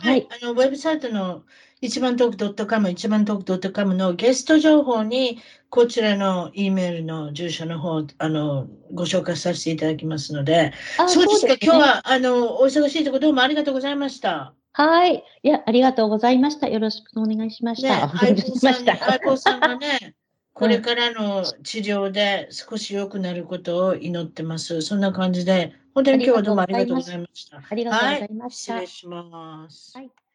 はい、あのウェブサイトの一番トーク .com、一番トーク .com のゲスト情報に、こちらの E メールの住所の方、あの、ご紹介させていただきますので、そうですか、すね、今日は、あの、お忙しいところどうもありがとうございました。はい。いや、ありがとうございました。よろしくお願いしました。ね、相棒さん、相棒さんがね、これからの治療で少し良くなることを祈ってます。そんな感じで、本当に今日はどうもありがとうございました。ありがとうございました。はい、失礼します。はい